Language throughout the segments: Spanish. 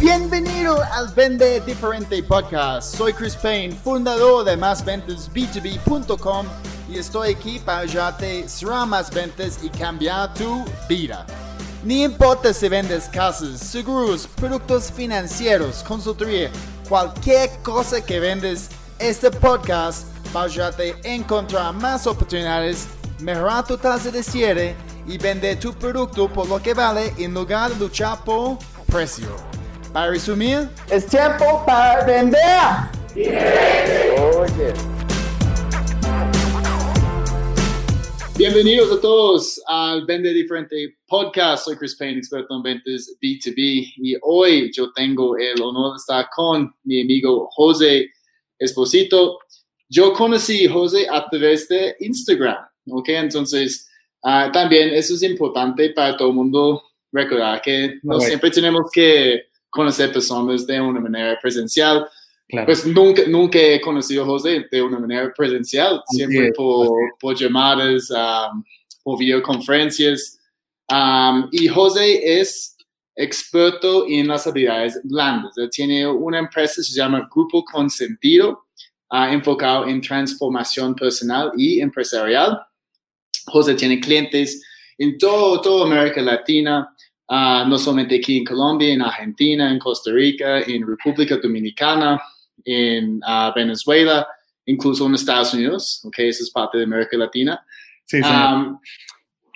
Bienvenido al Vende Diferente Podcast. Soy Chris Payne, fundador de másventasb2b.com y estoy aquí para ayudarte a cerrar más ventas y cambiar tu vida. Ni importa si vendes casas, seguros, productos financieros, consultoría, cualquier cosa que vendes, este podcast va a ayudarte a encontrar más oportunidades, mejorar tu tasa de cierre y vender tu producto por lo que vale en lugar de luchar por precio. Para resumir, es tiempo para vender. Oye. Bienvenidos a todos al Vende Diferente Podcast. Soy Chris Payne, experto en ventas B2B. Y hoy yo tengo el honor de estar con mi amigo José Esposito. Yo conocí a José a través de Instagram. ¿ok? Entonces, uh, también eso es importante para todo el mundo recordar que no okay. siempre tenemos que conocer personas de una manera presencial. Claro. Pues nunca, nunca he conocido a José de una manera presencial, siempre sí, por, por, llamadas, um, por videoconferencias. Um, y José es experto en las habilidades blandas. Él tiene una empresa, se llama Grupo Consentido, uh, enfocado en transformación personal y empresarial. José tiene clientes en todo, toda América Latina, uh, no solamente aquí en Colombia, en Argentina, en Costa Rica, en República Dominicana, en uh, Venezuela, incluso en Estados Unidos, ok, eso es parte de América Latina. Sí. Um,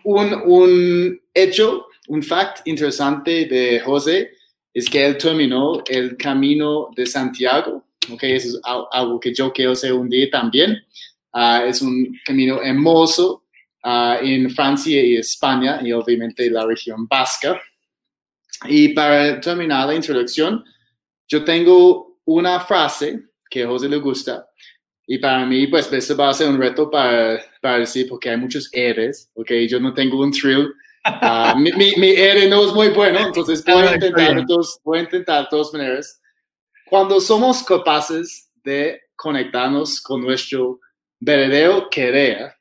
un, un hecho, un fact interesante de José es que él terminó el camino de Santiago, ok, eso es algo que yo quiero hacer un día también. Uh, es un camino hermoso uh, en Francia y España y obviamente la región vasca. Y para terminar la introducción, yo tengo una frase que a José le gusta y para mí, pues, eso va a ser un reto para, para decir, porque hay muchos eres, ok, yo no tengo un thrill. Uh, mi, mi, mi ere no es muy bueno, entonces voy a intentar, entonces, voy a intentar de todas maneras. Cuando somos capaces de conectarnos con nuestro verdadero querer,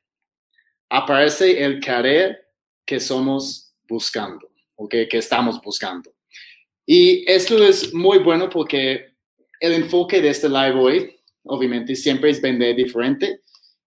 aparece el querer que somos buscando, okay, que estamos buscando. Y esto es muy bueno porque el enfoque de este live hoy, obviamente, siempre es vender diferente.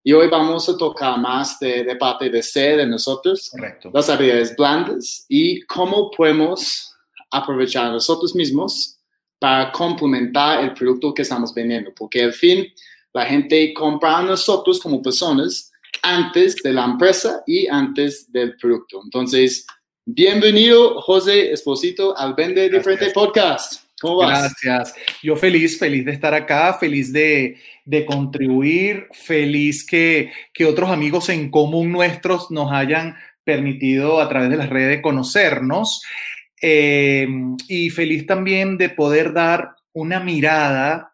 Y hoy vamos a tocar más de, de parte de ser de nosotros, Correcto. las habilidades blandas y cómo podemos aprovechar nosotros mismos para complementar el producto que estamos vendiendo. Porque al fin, la gente compra a nosotros como personas antes de la empresa y antes del producto. Entonces, bienvenido, José Esposito, al Vende Diferente Podcast. ¿Cómo vas? Gracias. Yo feliz, feliz de estar acá, feliz de, de contribuir, feliz que, que otros amigos en común nuestros nos hayan permitido a través de las redes conocernos eh, y feliz también de poder dar una mirada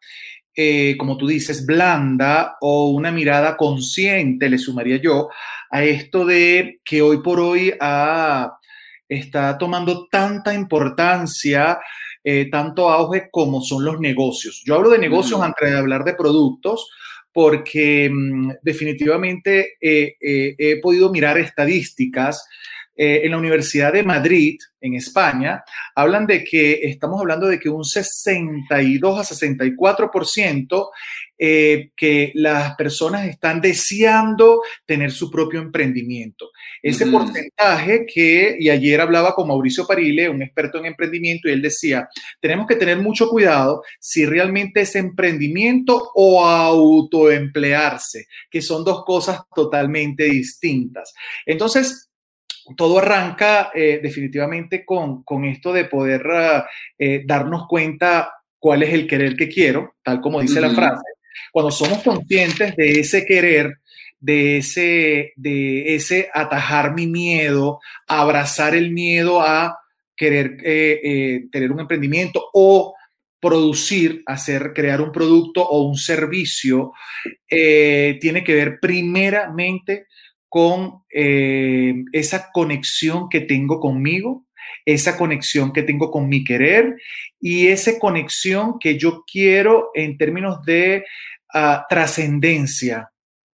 eh, como tú dices, blanda o una mirada consciente, le sumaría yo, a esto de que hoy por hoy ah, está tomando tanta importancia, eh, tanto auge como son los negocios. Yo hablo de negocios mm. antes de hablar de productos porque mm, definitivamente eh, he podido mirar estadísticas eh, en la Universidad de Madrid, en España, hablan de que estamos hablando de que un 62 a 64% eh, que las personas están deseando tener su propio emprendimiento. Ese porcentaje que, y ayer hablaba con Mauricio Parile, un experto en emprendimiento, y él decía, tenemos que tener mucho cuidado si realmente es emprendimiento o autoemplearse, que son dos cosas totalmente distintas. Entonces, todo arranca eh, definitivamente con, con, esto de poder uh, eh, darnos cuenta cuál es el querer que quiero, tal como dice uh -huh. la frase. Cuando somos conscientes de ese querer, de ese, de ese atajar mi miedo, abrazar el miedo a querer eh, tener un emprendimiento o producir, hacer, crear un producto o un servicio, tiene que ver primeramente con eh, esa conexión que tengo conmigo, esa conexión que tengo con mi querer y esa conexión que yo quiero en términos de uh, trascendencia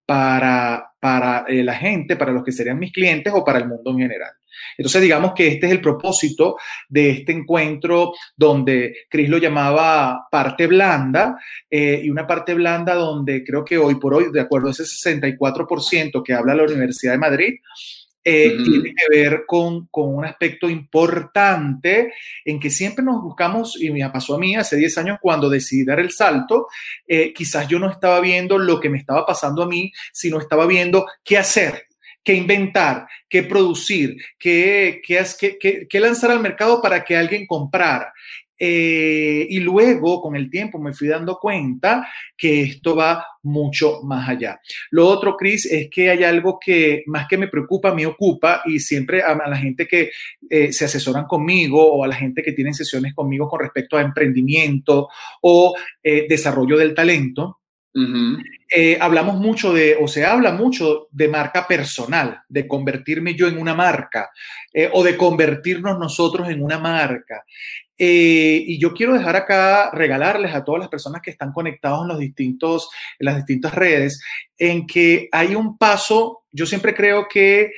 para, para eh, la gente, para los que serían mis clientes o para el mundo en general. Entonces, digamos que este es el propósito de este encuentro donde Chris lo llamaba parte blanda eh, y una parte blanda donde creo que hoy por hoy, de acuerdo a ese 64% que habla la Universidad de Madrid, eh, tiene que ver con, con, un aspecto importante en que siempre nos buscamos, y me pasó a mí hace 10 años cuando decidí dar el salto, eh, quizás yo no estaba viendo lo que me estaba pasando a mí, sino estaba viendo qué hacer, qué inventar, qué producir, qué, lanzar al mercado para que alguien comprara. Eh, y luego, con el tiempo, me fui dando cuenta que esto va mucho más allá. Lo otro, Chris, es que hay algo que más que me preocupa, me ocupa y siempre a, la gente que eh, se asesoran conmigo o a la gente que tienen sesiones conmigo con respecto a emprendimiento o eh, desarrollo del talento, hablamos mucho de, o se habla mucho de marca personal, de convertirme yo en una marca o de convertirnos nosotros en una marca. Eh, y yo quiero dejar acá, regalarles a todas las personas que están conectados en, los distintos, en las distintas redes, en que hay un paso, yo siempre creo que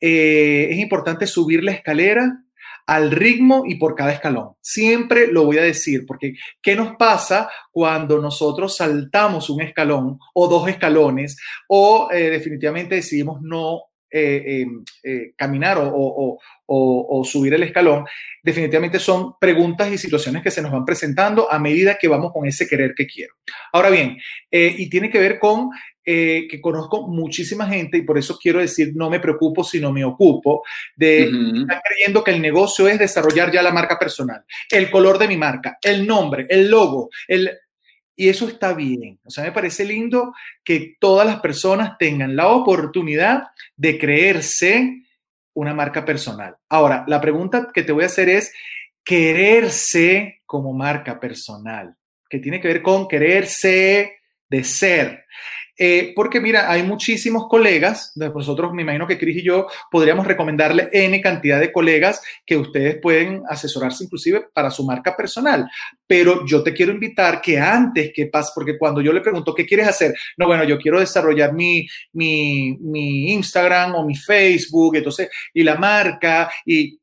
eh, es importante subir la escalera al ritmo y por cada escalón. Siempre lo voy a decir, porque ¿qué nos pasa cuando nosotros saltamos un escalón o dos escalones o eh, definitivamente decidimos no eh, em, eh, caminar o, subir el escalón, definitivamente son preguntas y situaciones que se nos van presentando a medida que vamos con ese querer que quiero. Ahora bien, y tiene que ver con que conozco muchísima gente y por eso quiero decir no me preocupo, sino me ocupo de estar creyendo que el negocio es desarrollar ya la marca personal, el color de mi marca, el nombre, el logo, el y eso está bien. O sea, me parece lindo que todas las personas tengan la oportunidad de creerse una marca personal. Ahora, la pregunta que te voy a hacer es, quererse como marca personal, que tiene que ver con quererse de ser. Eh, porque mira, hay muchísimos colegas, nosotros me imagino que Cris y yo podríamos recomendarle N cantidad de colegas que ustedes pueden asesorarse inclusive para su marca personal. Pero yo te quiero invitar que antes que pase, porque cuando yo le pregunto, ¿qué quieres hacer? No, bueno, yo quiero desarrollar mi, mi, mi Instagram o mi Facebook, entonces, y la marca, y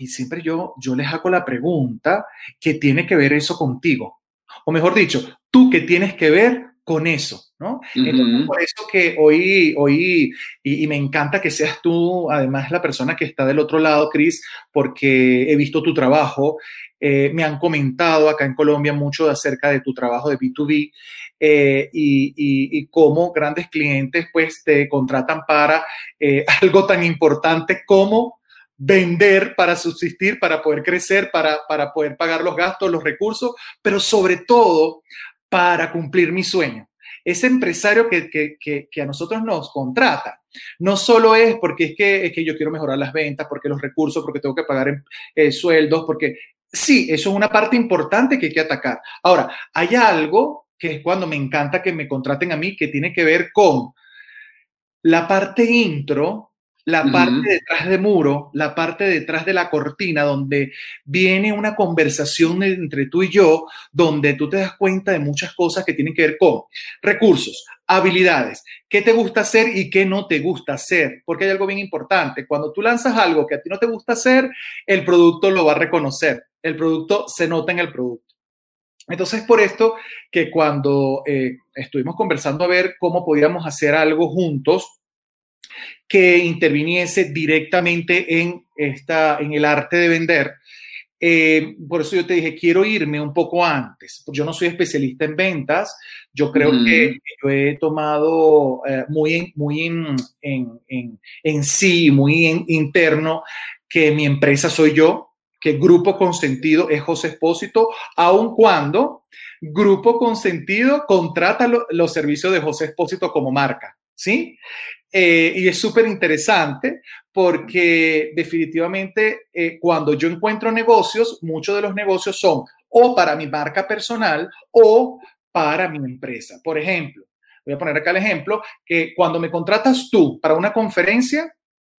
y siempre yo, yo les hago la pregunta que tiene que ver eso contigo. O mejor dicho, tú que tienes que ver con eso, ¿no? Entonces, por eso que hoy, hoy y, me encanta que seas tú, además, la persona que está del otro lado, Cris, porque he visto tu trabajo, eh, me han comentado acá en Colombia mucho acerca de tu trabajo de B2B eh, y, cómo grandes clientes, pues, te contratan para eh, algo tan importante como vender para subsistir, para poder crecer, para, para poder pagar los gastos, los recursos, pero sobre todo para cumplir mi sueño. Ese empresario que, que, a nosotros nos contrata, no solo es porque es que, es que yo quiero mejorar las ventas, porque los recursos, porque tengo que pagar eh, sueldos, porque sí, eso es una parte importante que hay que atacar. Ahora, hay algo que es cuando me encanta que me contraten a mí, que tiene que ver con la parte intro la parte detrás de muro, la parte detrás de la cortina, donde viene una conversación entre tú y yo, donde tú te das cuenta de muchas cosas que tienen que ver con recursos, habilidades, qué te gusta hacer y qué no te gusta hacer, porque hay algo bien importante. Cuando tú lanzas algo que a ti no te gusta hacer, el producto lo va a reconocer, el producto se nota en el producto. Entonces, por esto que cuando eh, estuvimos conversando a ver cómo podíamos hacer algo juntos, que interviniese directamente en, esta, en el arte de vender. Eh, por eso yo te dije, quiero irme un poco antes. Yo no soy especialista en ventas. Yo creo que yo he tomado eh, muy, en, muy en, en, en, sí, muy interno, que mi empresa soy yo, que Grupo Consentido es José Espósito, aun cuando Grupo Consentido contrata los servicios de José Espósito como marca. ¿Sí? Eh, y es súper interesante porque definitivamente eh, cuando yo encuentro negocios, muchos de los negocios son o para mi marca personal o para mi empresa. Por ejemplo, voy a poner acá el ejemplo, que cuando me contratas tú para una conferencia,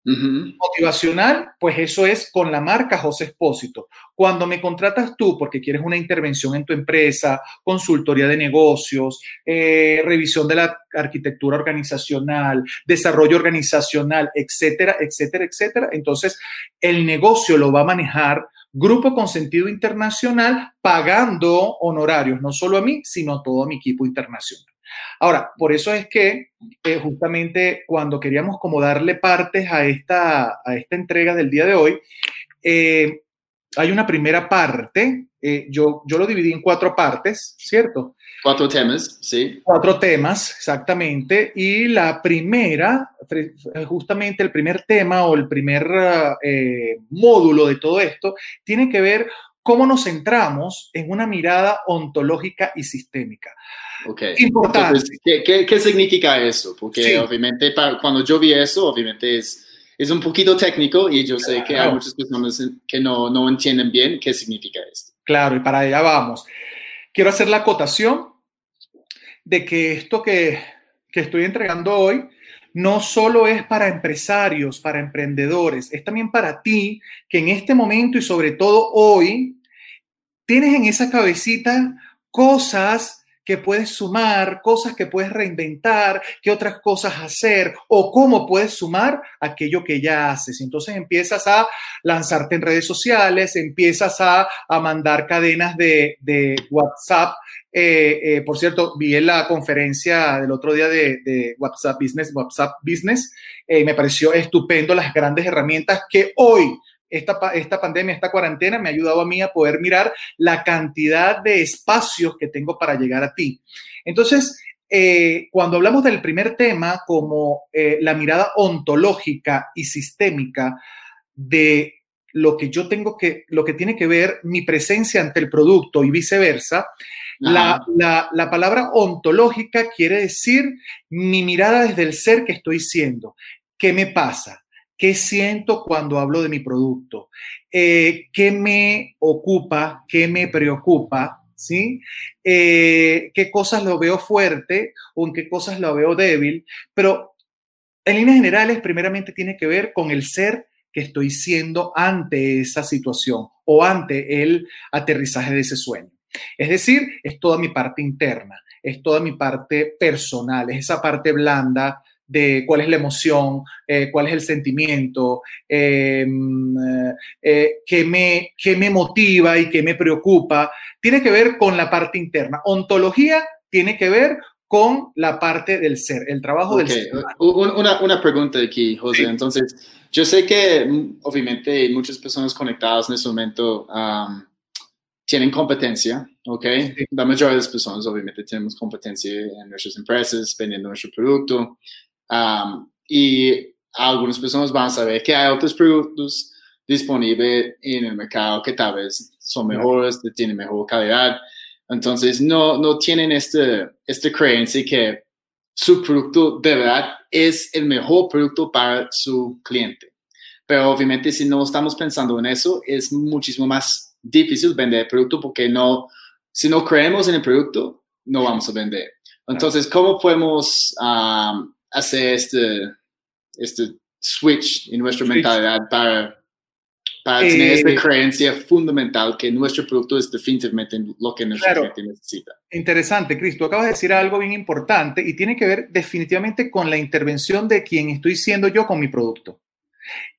Motivacional, pues eso es con la marca José Espósito. Cuando me contratas tú porque quieres una intervención en tu empresa, consultoría de negocios, eh, revisión de la arquitectura organizacional, desarrollo organizacional, etcétera, etcétera, etcétera, entonces el negocio lo va a manejar Grupo con sentido internacional pagando honorarios, no solo a mí, sino a todo mi equipo internacional. Ahora, por eso es que eh, justamente cuando queríamos como darle partes a esta, a esta entrega del día de hoy, eh, hay una primera parte, eh, yo, yo lo dividí en cuatro partes, ¿cierto? Cuatro temas, sí. Cuatro temas, exactamente. Y la primera, justamente el primer tema o el primer eh, módulo de todo esto, tiene que ver cómo nos centramos en una mirada ontológica y sistémica. Ok. Importante. Entonces, ¿qué, qué, qué significa eso? Porque Sí. obviamente para- cuando yo vi eso, obviamente es, es un poquito técnico y yo sé que hay Claro. muchas personas que no, no entienden bien qué significa esto. Claro, y para allá vamos. Quiero hacer la acotación de que esto que, que estoy entregando hoy no solo es para empresarios, para emprendedores, es también para ti que en este momento y sobre todo hoy tienes en esa cabecita cosas que puedes sumar, cosas que puedes reinventar, qué otras cosas hacer o cómo puedes sumar aquello que ya haces. Entonces empiezas a lanzarte en redes sociales, empiezas a, a mandar cadenas de, de WhatsApp. Eh, eh, por cierto, vi en la conferencia del otro día de, de WhatsApp Business, WhatsApp Business, eh, me pareció estupendo las grandes herramientas que hoy esta, esta pandemia, esta cuarentena me ha ayudado a mí a poder mirar la cantidad de espacios que tengo para llegar a ti. Entonces, eh, cuando hablamos del primer tema como eh, la mirada ontológica y sistémica de lo que yo tengo que, lo que tiene que ver mi presencia ante el producto y viceversa, la, la, la palabra ontológica quiere decir mi mirada desde el ser que estoy siendo. ¿Qué me pasa? ¿Qué siento cuando hablo de mi producto? Eh, ¿Qué me ocupa? ¿Qué me preocupa? ¿Sí? Eh, ¿Qué cosas lo veo fuerte o en qué cosas lo veo débil? Pero en líneas generales, primeramente tiene que ver con el ser que estoy siendo ante esa situación o ante el aterrizaje de ese sueño. Es decir, es toda mi parte interna, es toda mi parte personal, es esa parte blanda de cuál es la emoción, eh, cuál es el sentimiento, eh, eh, qué, me, qué me motiva y qué me preocupa. Tiene que ver con la parte interna. Ontología tiene que ver con la parte del ser, el trabajo Ok, del ser. un- Una, una pregunta aquí, José. Sí. Entonces, yo sé que mm, obviamente muchas personas conectadas en este momento um, tienen competencia, ¿ok? Sí. La mayoría de las personas obviamente tenemos competencia en nuestras empresas, vendiendo nuestro producto. Um, y algunas personas van a saber que hay otros productos disponibles en el mercado que tal vez son mejores, que tienen mejor calidad. Entonces, no, no tienen este, esta creencia que su producto de verdad es el mejor producto para su cliente. Pero obviamente si no estamos pensando en eso, es muchísimo más difícil vender el producto porque no, si no creemos en el producto, no vamos a vender. Entonces, ¿cómo podemos um, hacer este, este switch en nuestra Switch. mentalidad para, para tener Eh, esta creencia fundamental que nuestro producto es definitivamente lo que nuestro Claro. cliente necesita? Interesante, Cris. Tú acabas de decir algo bien importante y tiene que ver definitivamente con la intervención de quien estoy siendo yo con mi producto.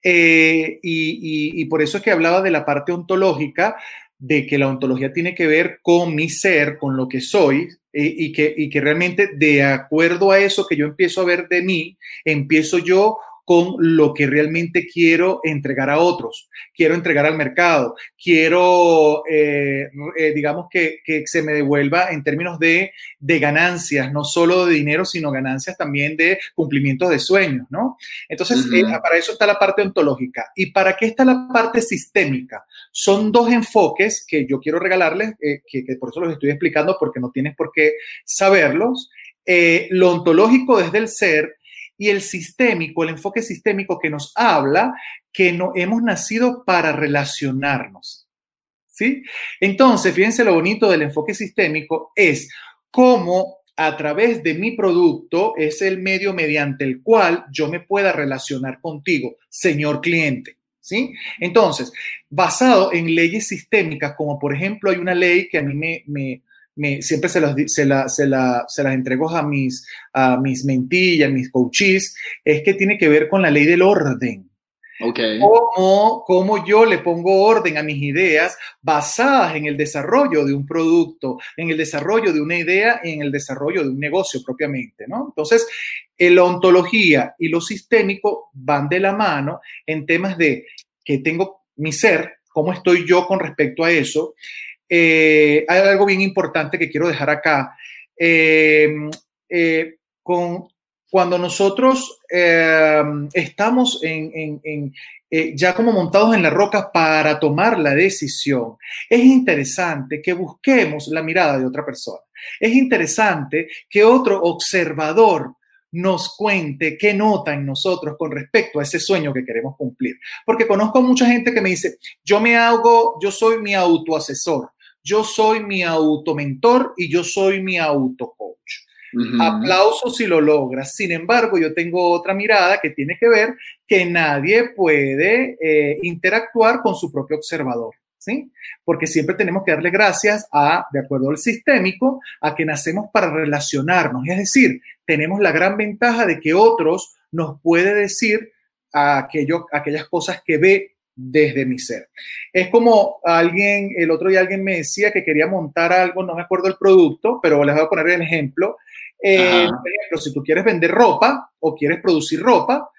Eh, y, y- y por eso es que hablaba de la parte ontológica, de que la ontología tiene que ver con mi ser, con lo que soy, eh, y, que, y que realmente de acuerdo a eso que yo empiezo a ver de mí, empiezo yo con lo que realmente quiero entregar a otros, quiero entregar al mercado, quiero, eh, eh, digamos, que, que se me devuelva en términos de, de ganancias, no solo de dinero, sino ganancias también de cumplimientos de sueños, ¿no? Entonces, eh, para eso está la parte ontológica. ¿Y para qué está la parte sistémica? Son dos enfoques que yo quiero regalarles, que, que por eso los estoy explicando, porque no tienes por qué saberlos. Eh, lo ontológico desde el ser y el sistémico, el enfoque sistémico que nos habla que no hemos nacido para relacionarnos. ¿Sí? Entonces, fíjense lo bonito del enfoque sistémico es cómo a través de mi producto es el medio mediante el cual yo me pueda relacionar contigo, señor cliente. ¿Sí? Entonces, basado en leyes sistémicas, como por ejemplo hay una ley que a mí me, me, siempre se las, se, la, se, la, se las entrego a mis, a mis mentillas, mis coaches, es que tiene que ver con la ley del orden. Okay. Cómo, yo le pongo orden a mis ideas basadas en el desarrollo de un producto, en el desarrollo de una idea, en el desarrollo de un negocio propiamente, ¿no? Entonces, la ontología y lo sistémico van de la mano en temas de que tengo mi ser, cómo estoy yo con respecto a eso. Eh, hay algo bien importante que quiero dejar acá. Eh, eh, con cuando nosotros eh, estamos en, eh, ya como montados en la roca para tomar la decisión, es interesante que busquemos la mirada de otra persona. Es interesante que otro observador nos cuente qué nota en nosotros con respecto a ese sueño que queremos cumplir. Porque conozco mucha gente que me dice, yo me hago, yo soy mi autoasesor, yo soy mi automentor y yo soy mi autocoach. Aplauso si lo logras. Sin embargo, yo tengo otra mirada que tiene que ver que nadie puede eh, interactuar con su propio observador. ¿Sí? Porque siempre tenemos que darle gracias a, de acuerdo al sistémico, a que nacemos para relacionarnos. Es decir, tenemos la gran ventaja de que otros nos puede decir aquello, aquellas cosas que ve desde mi ser. Es como alguien, el otro día alguien me decía que quería montar algo, no me acuerdo el producto, pero les voy a poner el ejemplo. Eh, por ejemplo, si tú quieres vender ropa o quieres producir ropa,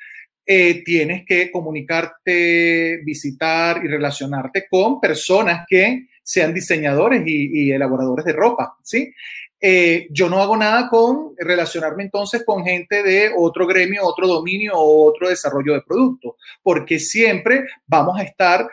eh, tienes que comunicarte, visitar y relacionarte con personas que sean diseñadores y, elaboradores de ropa, ¿sí? Eh, yo no hago nada con relacionarme entonces con gente de otro gremio, otro dominio o otro desarrollo de producto, porque siempre vamos a estar,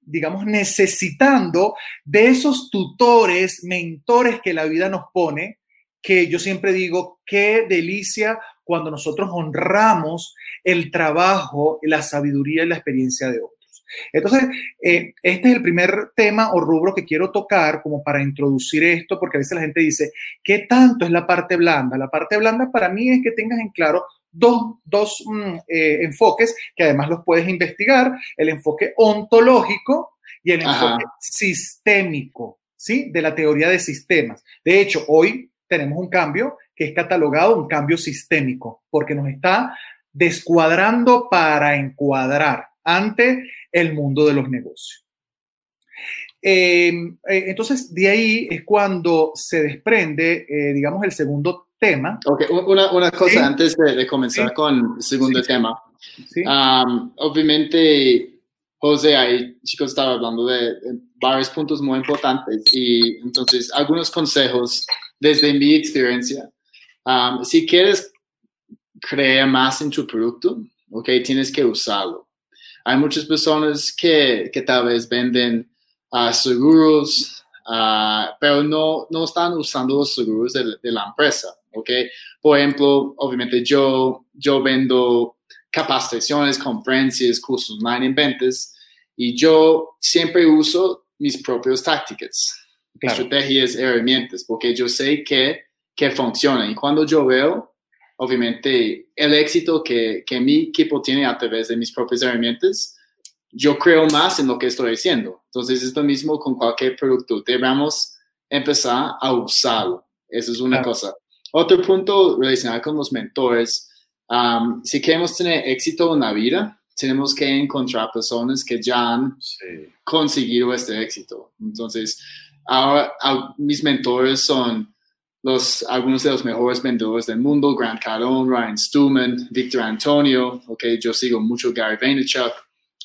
digamos, necesitando de esos tutores, mentores que la vida nos pone que yo siempre digo, qué delicia cuando nosotros honramos el trabajo, la sabiduría y la experiencia de otros. Entonces, eh, este es el primer tema o rubro que quiero tocar como para introducir esto, porque a veces la gente dice, ¿qué tanto es la parte blanda? La parte blanda para mí es que tengas en claro dos, dos mm, eh, enfoques que además los puedes investigar, el enfoque ontológico y el enfoque sistémico, ¿sí? De la teoría de sistemas. De hecho, hoy tenemos un cambio que es catalogado un cambio sistémico, porque nos está descuadrando para encuadrar ante el mundo de los negocios. Em, eh, entonces, de ahí es cuando se desprende, eh, digamos, el segundo tema. Ok, una, una cosa antes de, comenzar con el segundo tema. obviamente, José, ahí chicos estaba hablando de, de varios puntos muy importantes y entonces algunos consejos desde mi experiencia, um, si quieres creer más en tu producto, ok, tienes que usarlo. Hay muchas personas que, que tal vez venden uh, seguros, uh, pero no, no están usando los seguros de, de, la empresa, ok. Por ejemplo, obviamente yo, yo vendo capacitaciones, conferencias, cursos online en ventas y yo siempre uso mis propias tácticas estrategias, herramientas, porque yo sé que, que funciona. Y cuando yo veo, obviamente, el éxito que, que mi equipo tiene a través de mis propias herramientas, yo creo más en lo que estoy haciendo. Entonces es lo mismo con cualquier producto. Debemos empezar a usarlo. Eso es una cosa. Otro punto relacionado con los mentores. Um, si queremos tener éxito en la vida, tenemos que encontrar personas que ya han conseguido este éxito. Entonces, Ahora, mis mentores son los, algunos de los mejores vendedores del mundo, Grant Cardone, Ryan Stuman, Victor Antonio, okay, yo sigo mucho Gary Vaynerchuk,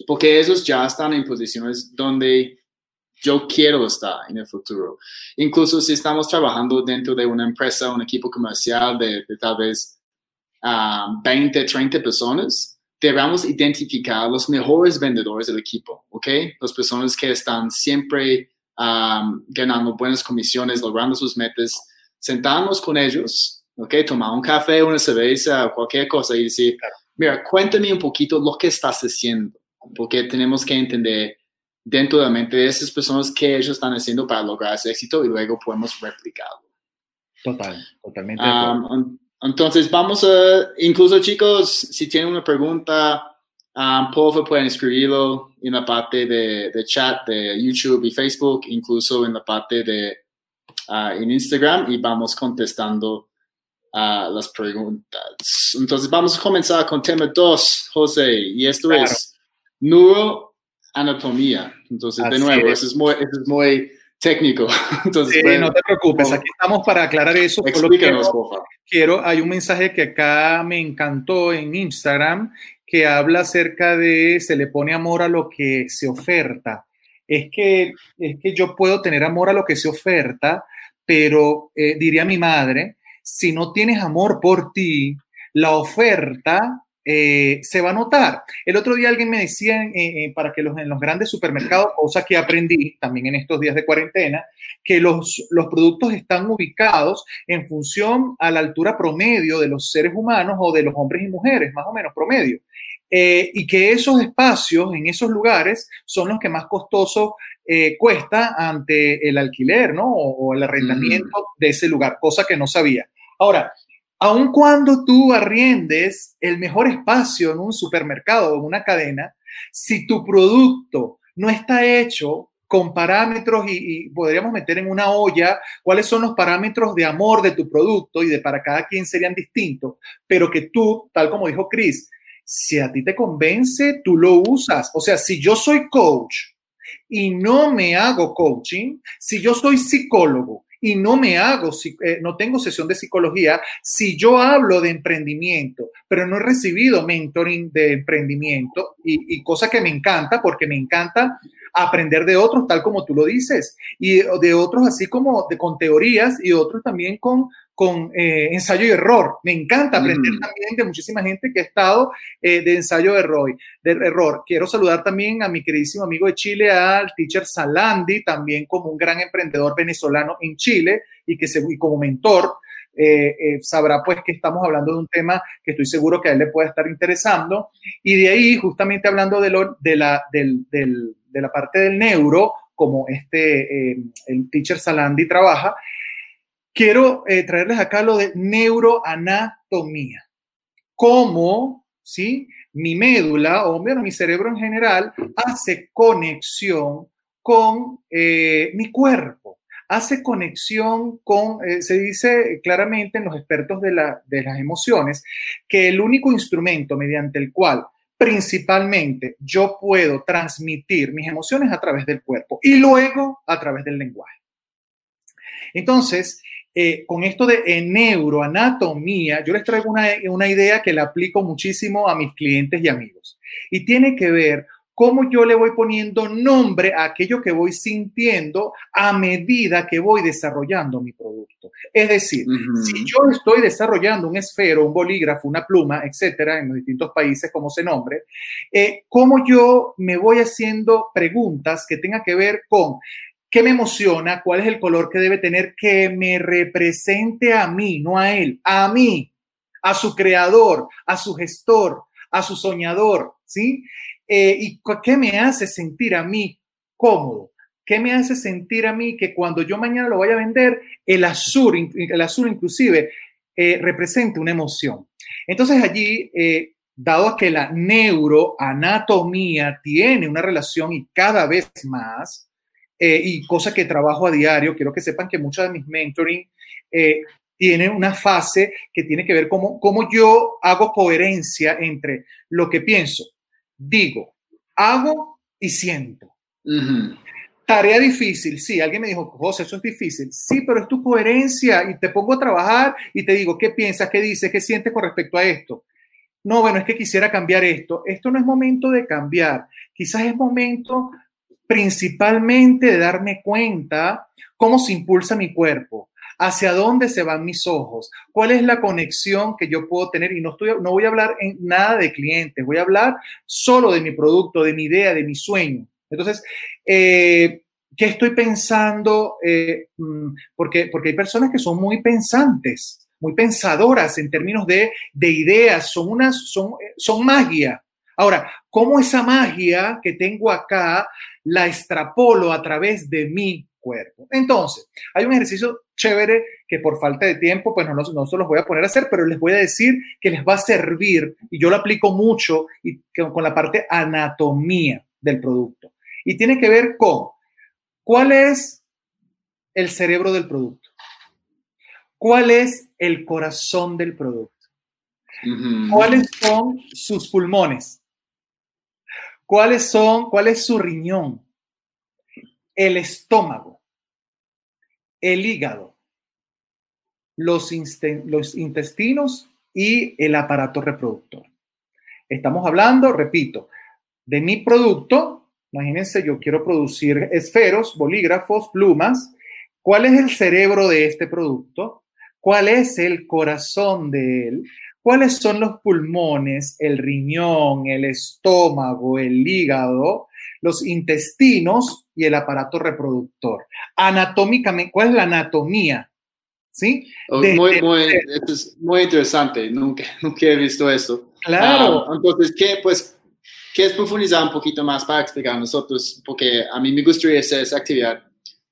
porque ellos ya están en posiciones donde yo quiero estar en el futuro. Incluso si estamos trabajando dentro de una empresa, un equipo comercial de, tal vez 20, ah, 30 personas, debemos identificar los mejores vendedores del equipo, ¿ok? Las personas que están siempre ganando buenas comisiones, logrando sus metas, sentarnos con ellos, ¿ok? Tomar un café, una cerveza, cualquier cosa y decir, mira, cuéntame un poquito lo que estás haciendo, porque tenemos que entender dentro de la mente de esas personas qué ellos están haciendo para lograr ese éxito y luego podemos replicarlo. Total, totalmente. Um, entonces, vamos a, incluso chicos, si tienen una pregunta, um, por favor pueden escribirlo en la parte de, de, chat de YouTube y Facebook, incluso en la parte de uh, en Instagram y vamos contestando uh, las preguntas. Entonces, vamos a comenzar con tema 2, José, y esto claro. es neuroanatomía. Entonces, Así de nuevo, es. Eso, es muy, eso es muy técnico. Entonces, sí, bueno, no te preocupes, aquí estamos para aclarar eso. Explícanos, por favor. Quiero, hay un mensaje que acá me encantó en Instagram que habla acerca de se le pone amor a lo que se oferta. Es que, es que yo puedo tener amor a lo que se oferta, pero eh, diría mi madre, si no tienes amor por ti, la oferta eh, se va a notar. El otro día alguien me decía eh, eh, para que los, en los grandes supermercados, cosa que aprendí también en estos días de cuarentena, que los, los productos están ubicados en función a la altura promedio de los seres humanos o de los hombres y mujeres, más o menos promedio. y que esos espacios en esos lugares son los que más costoso cuesta ante el alquiler, ¿no? O, el arrendamiento mm. de ese lugar, cosa que no sabía. Ahora, aun cuando tú arriendes el mejor espacio en un supermercado o en una cadena, si tu producto no está hecho con parámetros y, podríamos meter en una olla cuáles son los parámetros de amor de tu producto y de para cada quien serían distintos, pero que tú, tal como dijo Chris, si a ti te convence, tú lo usas. O sea, si yo soy coach y no me hago coaching, si yo soy psicólogo y no me hago, eh, no tengo sesión de psicología si yo hablo de emprendimiento, pero no he recibido mentoring de emprendimiento y, y cosa que me encanta porque me encanta aprender de otros, tal como tú lo dices, y de otros así como de, con teorías y otros también con, con eh, ensayo y error. Me encanta aprender mm. también de muchísima gente que ha estado eh, de ensayo de error, de error. Quiero saludar también a mi queridísimo amigo de Chile, al teacher Salandi, también como un gran emprendedor venezolano en Chile y que se, y como mentor. Eh, sabrá pues que estamos hablando de un tema que estoy seguro que a él le puede estar interesando. Y de ahí, justamente hablando de, lo, de, la, del, del, de la parte del neuro, como este, el teacher Salandi trabaja, quiero eh, traerles acá lo de neuroanatomía. Cómo, ¿sí? Mi médula o mi cerebro en general hace conexión con eh, mi cuerpo, hace conexión con, eh, se dice claramente en los expertos de, de las emociones, que el único instrumento mediante el cual principalmente yo puedo transmitir mis emociones a través del cuerpo y luego a través del lenguaje. Entonces, eh, con esto de neuroanatomía, yo les traigo una, una idea que la aplico muchísimo a mis clientes y amigos. Y tiene que ver cómo yo le voy poniendo nombre a aquello que voy sintiendo a medida que voy desarrollando mi producto. Es decir, si yo estoy desarrollando un esfero, un bolígrafo, una pluma, etcétera, en los distintos países, como se nombre, eh, cómo yo me voy haciendo preguntas que tengan que ver con ¿Qué me emociona? ¿Cuál es el color que debe tener que me represente a mí, no a él, a mí, a su creador, a su gestor, a su soñador, ¿sí? Eh, ¿Y qué me hace sentir a mí cómodo? ¿Qué me hace sentir a mí que cuando yo mañana lo vaya a vender, el azul, el azul inclusive, eh, represente una emoción? Entonces allí, eh, dado que la neuroanatomía tiene una relación y cada vez más, eh, y cosa que trabajo a diario. Quiero que sepan que muchos de mis mentoring eh, tienen una fase que tiene que ver cómo, cómo yo hago coherencia entre lo que pienso, digo, hago y siento. Tarea difícil, sí, alguien me dijo, José, eso es difícil. Sí, pero es tu coherencia y te pongo a trabajar y te digo, ¿qué piensas, qué dices, qué sientes con respecto a esto? No, bueno, es que quisiera cambiar esto. Esto no es momento de cambiar. Quizás es momento principalmente de darme cuenta cómo se impulsa mi cuerpo, hacia dónde se van mis ojos, cuál es la conexión que yo puedo tener. Y no, estoy, no voy a hablar en nada de clientes, voy a hablar solo de mi producto, de mi idea, de mi sueño. Entonces, eh, ¿qué estoy pensando? Eh, mm, porque, porque hay personas que son muy pensantes, muy pensadoras en términos de, de ideas, son, unas, son, son magia. Ahora, ¿cómo esa magia que tengo acá la extrapolo a través de mi cuerpo. Entonces, hay un ejercicio chévere que por falta de tiempo, pues no, no, no, se los voy a poner a hacer, pero les voy a decir que les va a servir y yo lo aplico mucho y con la parte anatomía del producto. Y tiene que ver con cuál es el cerebro del producto, cuál es el corazón del producto, uh -huh. cuáles son sus pulmones, cuáles son, cuál es su riñón, el estómago, el hígado, los, los, intestinos y el aparato reproductor. Estamos hablando, repito, de mi producto. Imagínense, yo quiero producir esferos, bolígrafos, plumas. ¿Cuál es el cerebro de este producto? ¿Cuál es el corazón de él? ¿Cuáles son los pulmones, el riñón, el estómago, el hígado, los intestinos y el aparato reproductor? Anatómicamente, ¿cuál es la anatomía? ¿Sí? De, muy, muy, es muy interesante, nunca, nunca he visto eso. Claro. Uh, entonces, ¿qué, pues, ¿quieres profundizar un poquito más para explicar a nosotros? Porque a mí me gustaría hacer esa actividad,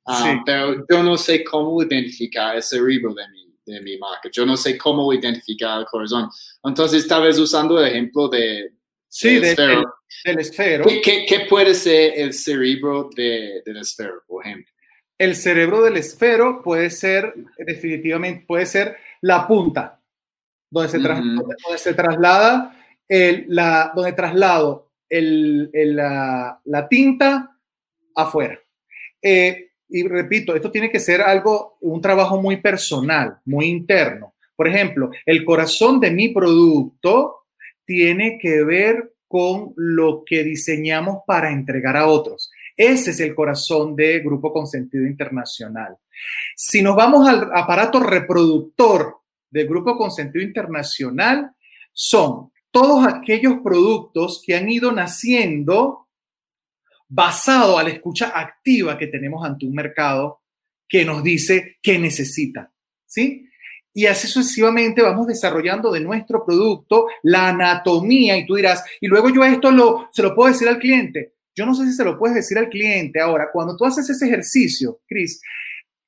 uh, sí. pero yo no sé cómo identificar el cerebro de mí de mi marca. Yo no sé cómo identificar el corazón. Entonces, tal vez usando el ejemplo de... Sí, del esfero. Del, del esfero. ¿Qué, ¿Qué, qué, puede ser el cerebro de, del esfero, por ejemplo? El cerebro del esfero puede ser, definitivamente, puede ser la punta, donde se, tras, uh -huh. donde se traslada, el, la, donde traslado el, el, la, la, tinta afuera. Eh, y repito, esto tiene que ser algo, un trabajo muy personal, muy interno. Por ejemplo, el corazón de mi producto tiene que ver con lo que diseñamos para entregar a otros. Ese es el corazón de Grupo Consentido Internacional. Si nos vamos al aparato reproductor de Grupo Consentido Internacional, son todos aquellos productos que han ido naciendo basado a la escucha activa que tenemos ante un mercado que nos dice qué necesita, ¿sí? Y así sucesivamente vamos desarrollando de nuestro producto la anatomía y tú dirás, y luego yo esto lo, se lo puedo decir al cliente. Yo no sé si se lo puedes decir al cliente. Ahora, cuando tú haces ese ejercicio, Chris,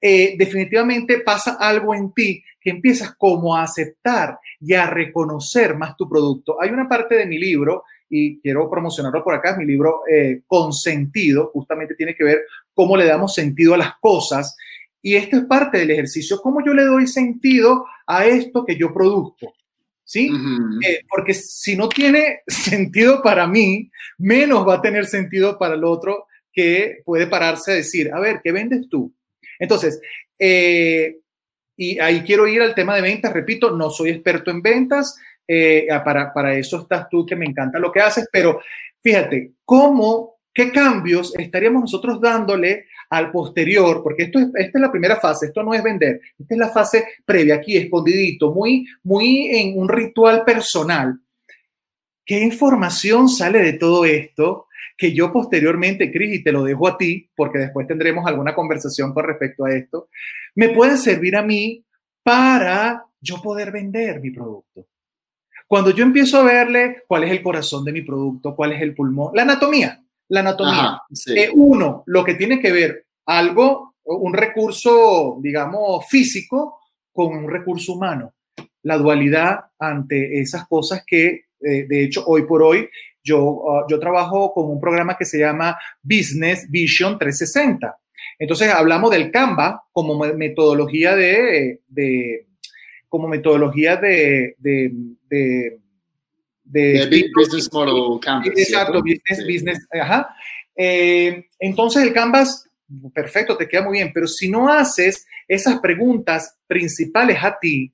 eh, definitivamente pasa algo en ti que empiezas como a aceptar y a reconocer más tu producto. Hay una parte de mi libro y quiero promocionarlo por acá, mi libro eh, Consentido, justamente tiene que ver cómo le damos sentido a las cosas. Y esto es parte del ejercicio, cómo yo le doy sentido a esto que yo produzco. ¿Sí? Uh -huh. eh, porque si no tiene sentido para mí, menos va a tener sentido para el otro que puede pararse a decir, a ver, ¿qué vendes tú? Entonces, eh, y ahí quiero ir al tema de ventas, repito, no soy experto en ventas, eh, para, para eso estás tú, que me encanta lo que haces, pero fíjate, ¿cómo, qué cambios estaríamos nosotros dándole al posterior? Porque esto es, esta es la primera fase, esto no es vender, esta es la fase previa, aquí escondidito, muy, muy en un ritual personal. ¿Qué información sale de todo esto? que yo posteriormente, Cris, y te lo dejo a ti, porque después tendremos alguna conversación con respecto a esto, me puede servir a mí para yo poder vender mi producto. Cuando yo empiezo a verle cuál es el corazón de mi producto, cuál es el pulmón, la anatomía, la anatomía. Ajá, sí. eh, uno, lo que tiene que ver algo, un recurso, digamos, físico con un recurso humano. La dualidad ante esas cosas que, eh, de hecho, hoy por hoy, yo, uh, yo trabajo con un programa que se llama Business Vision 360. Entonces, hablamos del Canva como metodología de, de como metodología de, de, de, de, de business model canvas. Exacto, business, business, ajá. Eh, entonces el canvas, perfecto, te queda muy bien, pero si no haces esas preguntas principales a ti,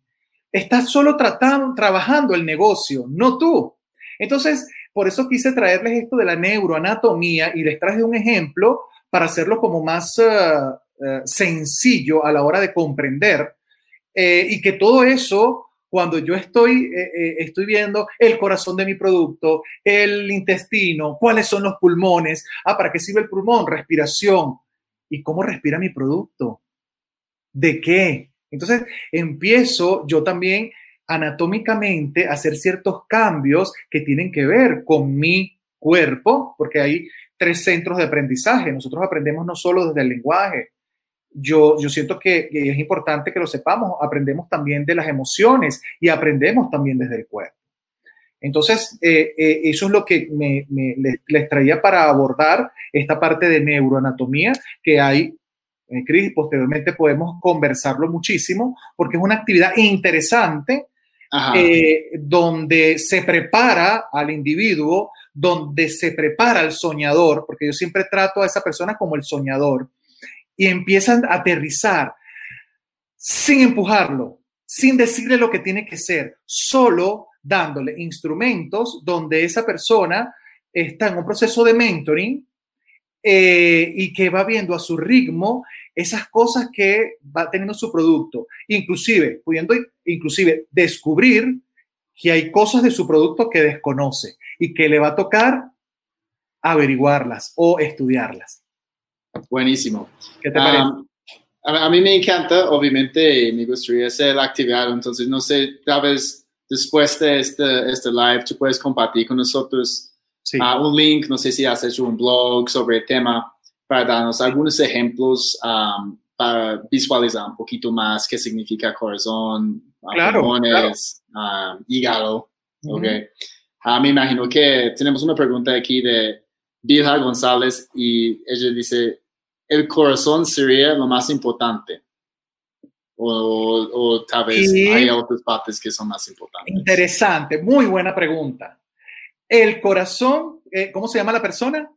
estás solo tratando, trabajando el negocio, no tú. Entonces, por eso quise traerles esto de la neuroanatomía y les traje un ejemplo para hacerlo como más uh, uh, sencillo a la hora de comprender eh, y que todo eso, cuando yo estoy, eh, eh, estoy viendo el corazón de mi producto, el intestino, cuáles son los pulmones, ah, ¿para qué sirve el pulmón? Respiración. ¿Y cómo respira mi producto? ¿De qué? Entonces empiezo yo también anatómicamente a hacer ciertos cambios que tienen que ver con mi cuerpo, porque hay tres centros de aprendizaje. Nosotros aprendemos no solo desde el lenguaje, yo, yo siento que, es importante que lo sepamos, aprendemos también de las emociones y aprendemos también desde el cuerpo. Entonces, eh, eh, eso es lo que me, les, traía para abordar esta parte de neuroanatomía que hay, eh, Cris, posteriormente podemos conversarlo muchísimo, porque es una actividad interesante donde se prepara al individuo, donde se prepara al soñador, porque yo siempre trato a esa persona como el soñador, y empiezan a aterrizar sin empujarlo, sin decirle lo que tiene que ser, solo dándole instrumentos donde esa persona está en un proceso de mentoring eh, y que va viendo a su ritmo esas cosas que va teniendo su producto, inclusive pudiendo inclusive descubrir que hay cosas de su producto que desconoce y que le va a tocar averiguarlas o estudiarlas. Buenísimo. ¿Qué te parece? Um, a, mí me encanta, obviamente, me gustaría hacer la actividad, entonces no sé, tal vez después de este, este live tú puedes compartir con nosotros uh, un link, no sé si has hecho un blog sobre el tema para darnos algunos ejemplos um, para visualizar un poquito más qué significa corazón, uh, claro, pulmones, um, hígado. okay. me imagino que tenemos una pregunta aquí de Vilja González y ella dice, el corazón sería lo más importante. O, tal vez hay otras partes que son más importantes. Interesante, muy buena pregunta. El corazón, eh, ¿cómo se llama la persona?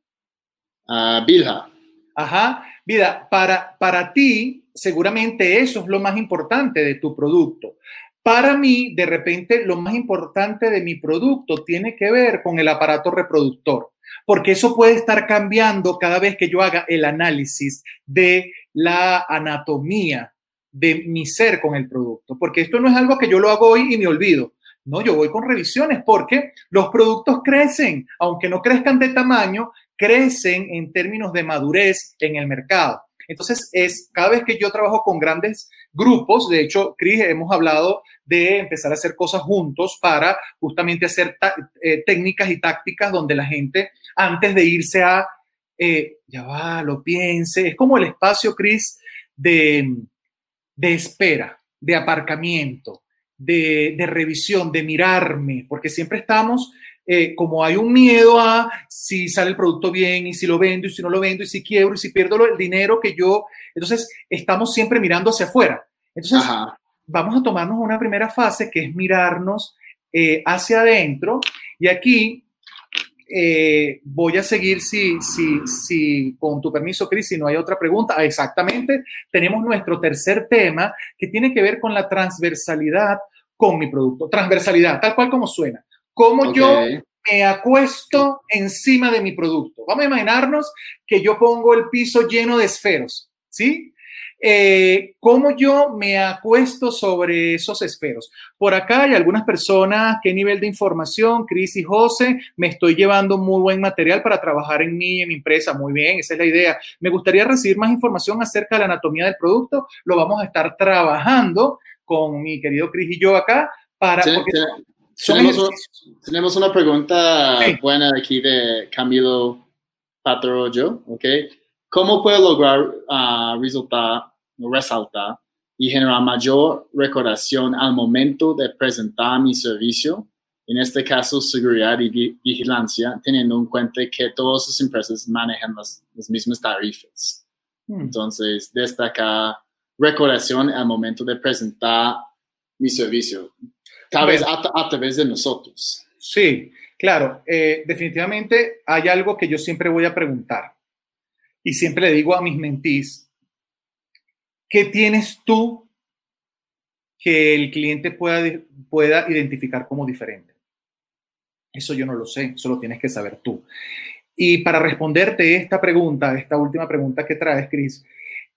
Uh, Vilja. Ajá, vida, para, para ti seguramente eso es lo más importante de tu producto. Para mí, de repente, lo más importante de mi producto tiene que ver con el aparato reproductor porque eso puede estar cambiando cada vez que yo haga el análisis de la anatomía de mi ser con el producto, porque esto no es algo que yo lo hago hoy y me olvido. No, yo voy con revisiones porque los productos crecen, aunque no crezcan de tamaño, crecen en términos de madurez en el mercado. Entonces, es cada vez que yo trabajo con grandes grupos, de hecho, Cris, hemos hablado de empezar a hacer cosas juntos para justamente hacer eh, técnicas y tácticas donde la gente, antes de irse a, eh, ya va, lo piense, es como el espacio, Cris, de, de espera, de aparcamiento, de, de, revisión, de mirarme, porque siempre estamos, eh, como hay un miedo a si sale el producto bien y si lo vendo y si no lo vendo y si quiebro y si pierdo el dinero que yo, entonces estamos siempre mirando hacia afuera. Entonces, vamos a tomarnos una primera fase que es mirarnos eh, hacia adentro y aquí eh, voy a seguir si, si, si, con tu permiso, Cris, si no hay otra pregunta. Ah, exactamente, tenemos nuestro tercer tema que tiene que ver con la transversalidad con mi producto. Transversalidad, tal cual como suena. Cómo yo me acuesto encima de mi producto. Vamos a imaginarnos que yo pongo el piso lleno de esferos, ¿sí? Eh, ¿Cómo yo me acuesto sobre esos esferos? Por acá hay algunas personas, ¿qué nivel de información? Cris y José, me estoy llevando muy buen material para trabajar en mí, en mi empresa. Muy bien, esa es la idea. Me gustaría recibir más información acerca de la anatomía del producto. Lo vamos a estar trabajando con mi querido Cris y yo acá para... tenemos, una pregunta buena aquí de Camilo Patrollo, ¿ok? ¿Cómo puedo lograr uh, resultar, resaltar y generar mayor recordación al momento de presentar mi servicio? En este caso, seguridad y vigilancia, teniendo en cuenta que todas las empresas manejan las, mismas tarifas. Hmm. Entonces, destaca recordación al momento de presentar mi servicio. Tal vez a, través de nosotros. Sí, claro. Eh, definitivamente hay algo que yo siempre voy a preguntar. Y siempre le digo a mis mentís, ¿qué tienes tú que el cliente pueda, pueda identificar como diferente? Eso yo no lo sé, eso lo tienes que saber tú. Y para responderte esta pregunta, esta última pregunta que traes, Cris,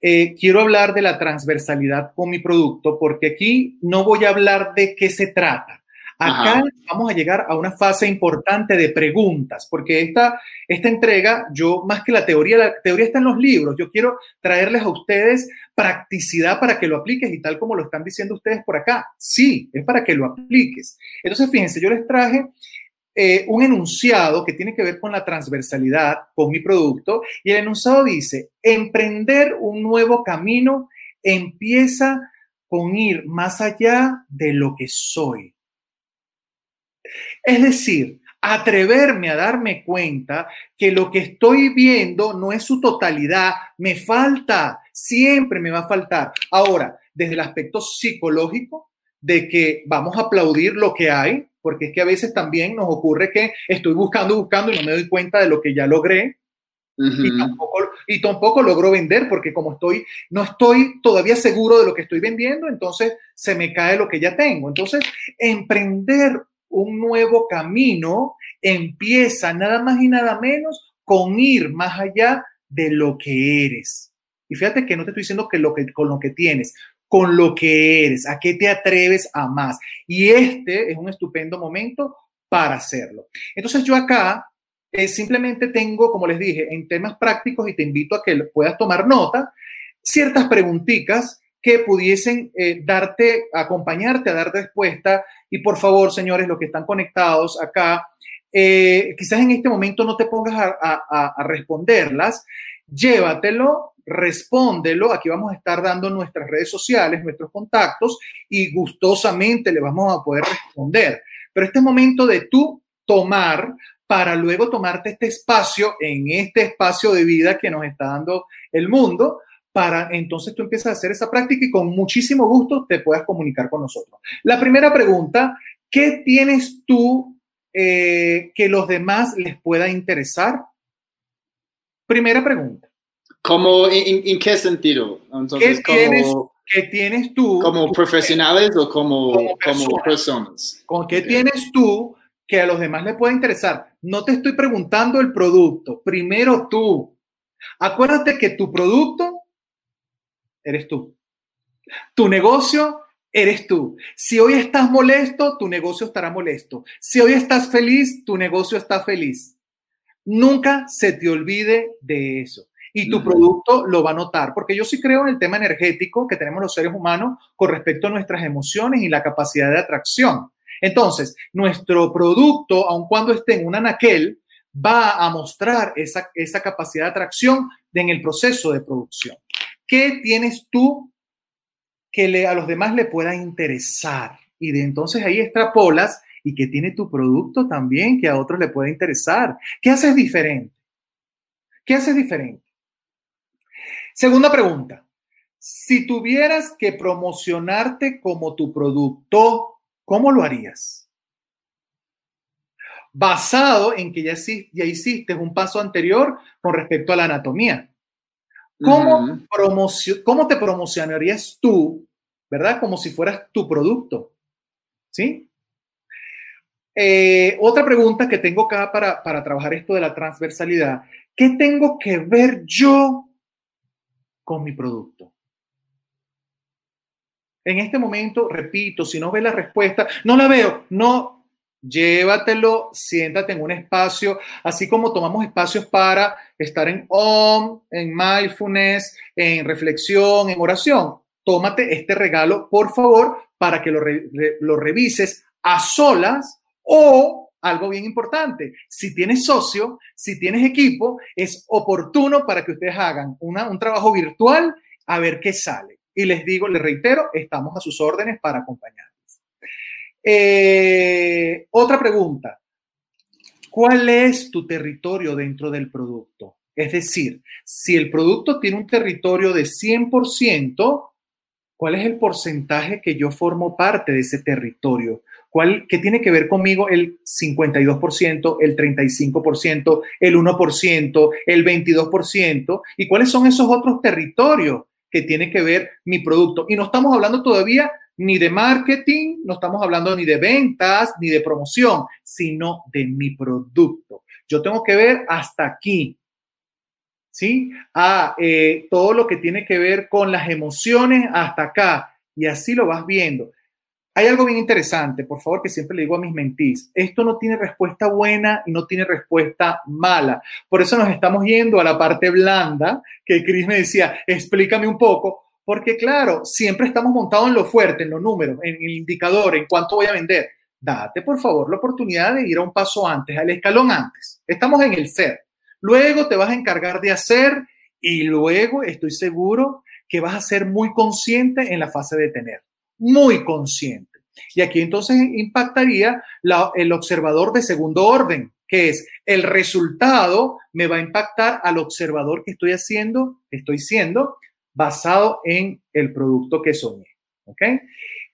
eh, quiero hablar de la transversalidad con mi producto porque aquí no voy a hablar de qué se trata. Acá vamos a llegar a una fase importante de preguntas, porque esta, esta entrega, yo más que la teoría, la teoría está en los libros, yo quiero traerles a ustedes practicidad para que lo apliques y tal como lo están diciendo ustedes por acá. Sí, es para que lo apliques. Entonces, fíjense, yo les traje eh, un enunciado que tiene que ver con la transversalidad, con mi producto, y el enunciado dice, emprender un nuevo camino empieza con ir más allá de lo que soy. Es decir, atreverme a darme cuenta que lo que estoy viendo no es su totalidad, me falta, siempre me va a faltar. Ahora, desde el aspecto psicológico, de que vamos a aplaudir lo que hay, porque es que a veces también nos ocurre que estoy buscando, buscando y no me doy cuenta de lo que ya logré. y, tampoco, y tampoco logro vender porque como estoy, no estoy todavía seguro de lo que estoy vendiendo, entonces se me cae lo que ya tengo. Entonces, emprender un nuevo camino empieza nada más y nada menos con ir más allá de lo que eres. Y fíjate que no te estoy diciendo que, lo que con lo que tienes, con lo que eres, a qué te atreves a más. Y este es un estupendo momento para hacerlo. Entonces yo acá eh, simplemente tengo, como les dije, en temas prácticos y te invito a que puedas tomar nota, ciertas preguntitas que pudiesen eh, darte, acompañarte a dar respuesta. Y por favor, señores, los que están conectados acá, eh, quizás en este momento no te pongas a, a responderlas, llévatelo, respóndelo. Aquí vamos a estar dando nuestras redes sociales, nuestros contactos y gustosamente le vamos a poder responder. Pero este es momento de tú tomar para luego tomarte este espacio en este espacio de vida que nos está dando el mundo para entonces tú empiezas a hacer esa práctica y con muchísimo gusto te puedas comunicar con nosotros. La primera pregunta, ¿qué tienes tú eh, que los demás les pueda interesar? Primera pregunta. ¿Cómo, en, qué sentido? Entonces, ¿Qué, tienes, ¿Qué, tienes, tú? ¿Como profesionales o como, como personas? ¿Con qué tienes tú que a los demás les pueda interesar? No te estoy preguntando el producto, primero tú. Acuérdate que tu producto eres tú. Tu negocio eres tú. Si hoy estás molesto, tu negocio estará molesto. Si hoy estás feliz, tu negocio está feliz. Nunca se te olvide de eso. Y tu producto lo va a notar, porque yo sí creo en el tema energético que tenemos los seres humanos con respecto a nuestras emociones y la capacidad de atracción. Entonces, nuestro producto, aun cuando esté en un anaquel, va a mostrar esa, esa capacidad de atracción en el proceso de producción. ¿Qué tienes tú que le, a los demás le pueda interesar? Y de entonces ahí extrapolas y que tiene tu producto también que a otros le pueda interesar. ¿Qué haces diferente? ¿Qué haces diferente? Segunda pregunta. Si tuvieras que promocionarte como tu producto, ¿cómo lo harías? Basado en que ya, ya hiciste un paso anterior con respecto a la anatomía. ¿Cómo, ¿Cómo te promocionarías tú, verdad? Como si fueras tu producto. ¿Sí? Eh, otra pregunta que tengo acá para, para trabajar esto de la transversalidad. ¿Qué tengo que ver yo con mi producto? En este momento, repito, si no ves la respuesta, no la veo, no, llévatelo, siéntate en un espacio, así como tomamos espacios para estar en OM, en mindfulness, en reflexión, en oración. Tómate este regalo, por favor, para que lo, lo revises a solas o algo bien importante, si tienes socio, si tienes equipo, es oportuno para que ustedes hagan un trabajo virtual a ver qué sale. Y les digo, les reitero, estamos a sus órdenes para acompañarles. Eh, otra pregunta. ¿Cuál es tu territorio dentro del producto? Es decir, si el producto tiene un territorio de 100%, ¿cuál es el porcentaje que yo formo parte de ese territorio? ¿Cuál, ¿Qué tiene que ver conmigo el 52%, el 35%, el 1%, el 22%? ¿Y cuáles son esos otros territorios que tiene que ver mi producto? Y no estamos hablando todavía ni de marketing, no estamos hablando ni de ventas, ni de promoción, sino de mi producto. Yo tengo que ver hasta aquí, ¿sí? A eh, todo lo que tiene que ver con las emociones hasta acá. Y así lo vas viendo. Hay algo bien interesante, por favor, que siempre le digo a mis mentís. Esto no tiene respuesta buena y no tiene respuesta mala. Por eso nos estamos yendo a la parte blanda, que Chris me decía, explícame un poco, porque claro, siempre estamos montados en lo fuerte, en los números, en el indicador, en cuánto voy a vender. date por favor la oportunidad de ir a un paso antes, al escalón antes. Estamos en el ser. Luego te vas a encargar de hacer y luego estoy seguro que vas a ser muy consciente en la fase de tener, muy consciente. Y aquí entonces impactaría el observador de segundo orden, que es el resultado me va a impactar al observador que estoy haciendo, estoy siendo, basado en el producto que soñé. ¿Ok?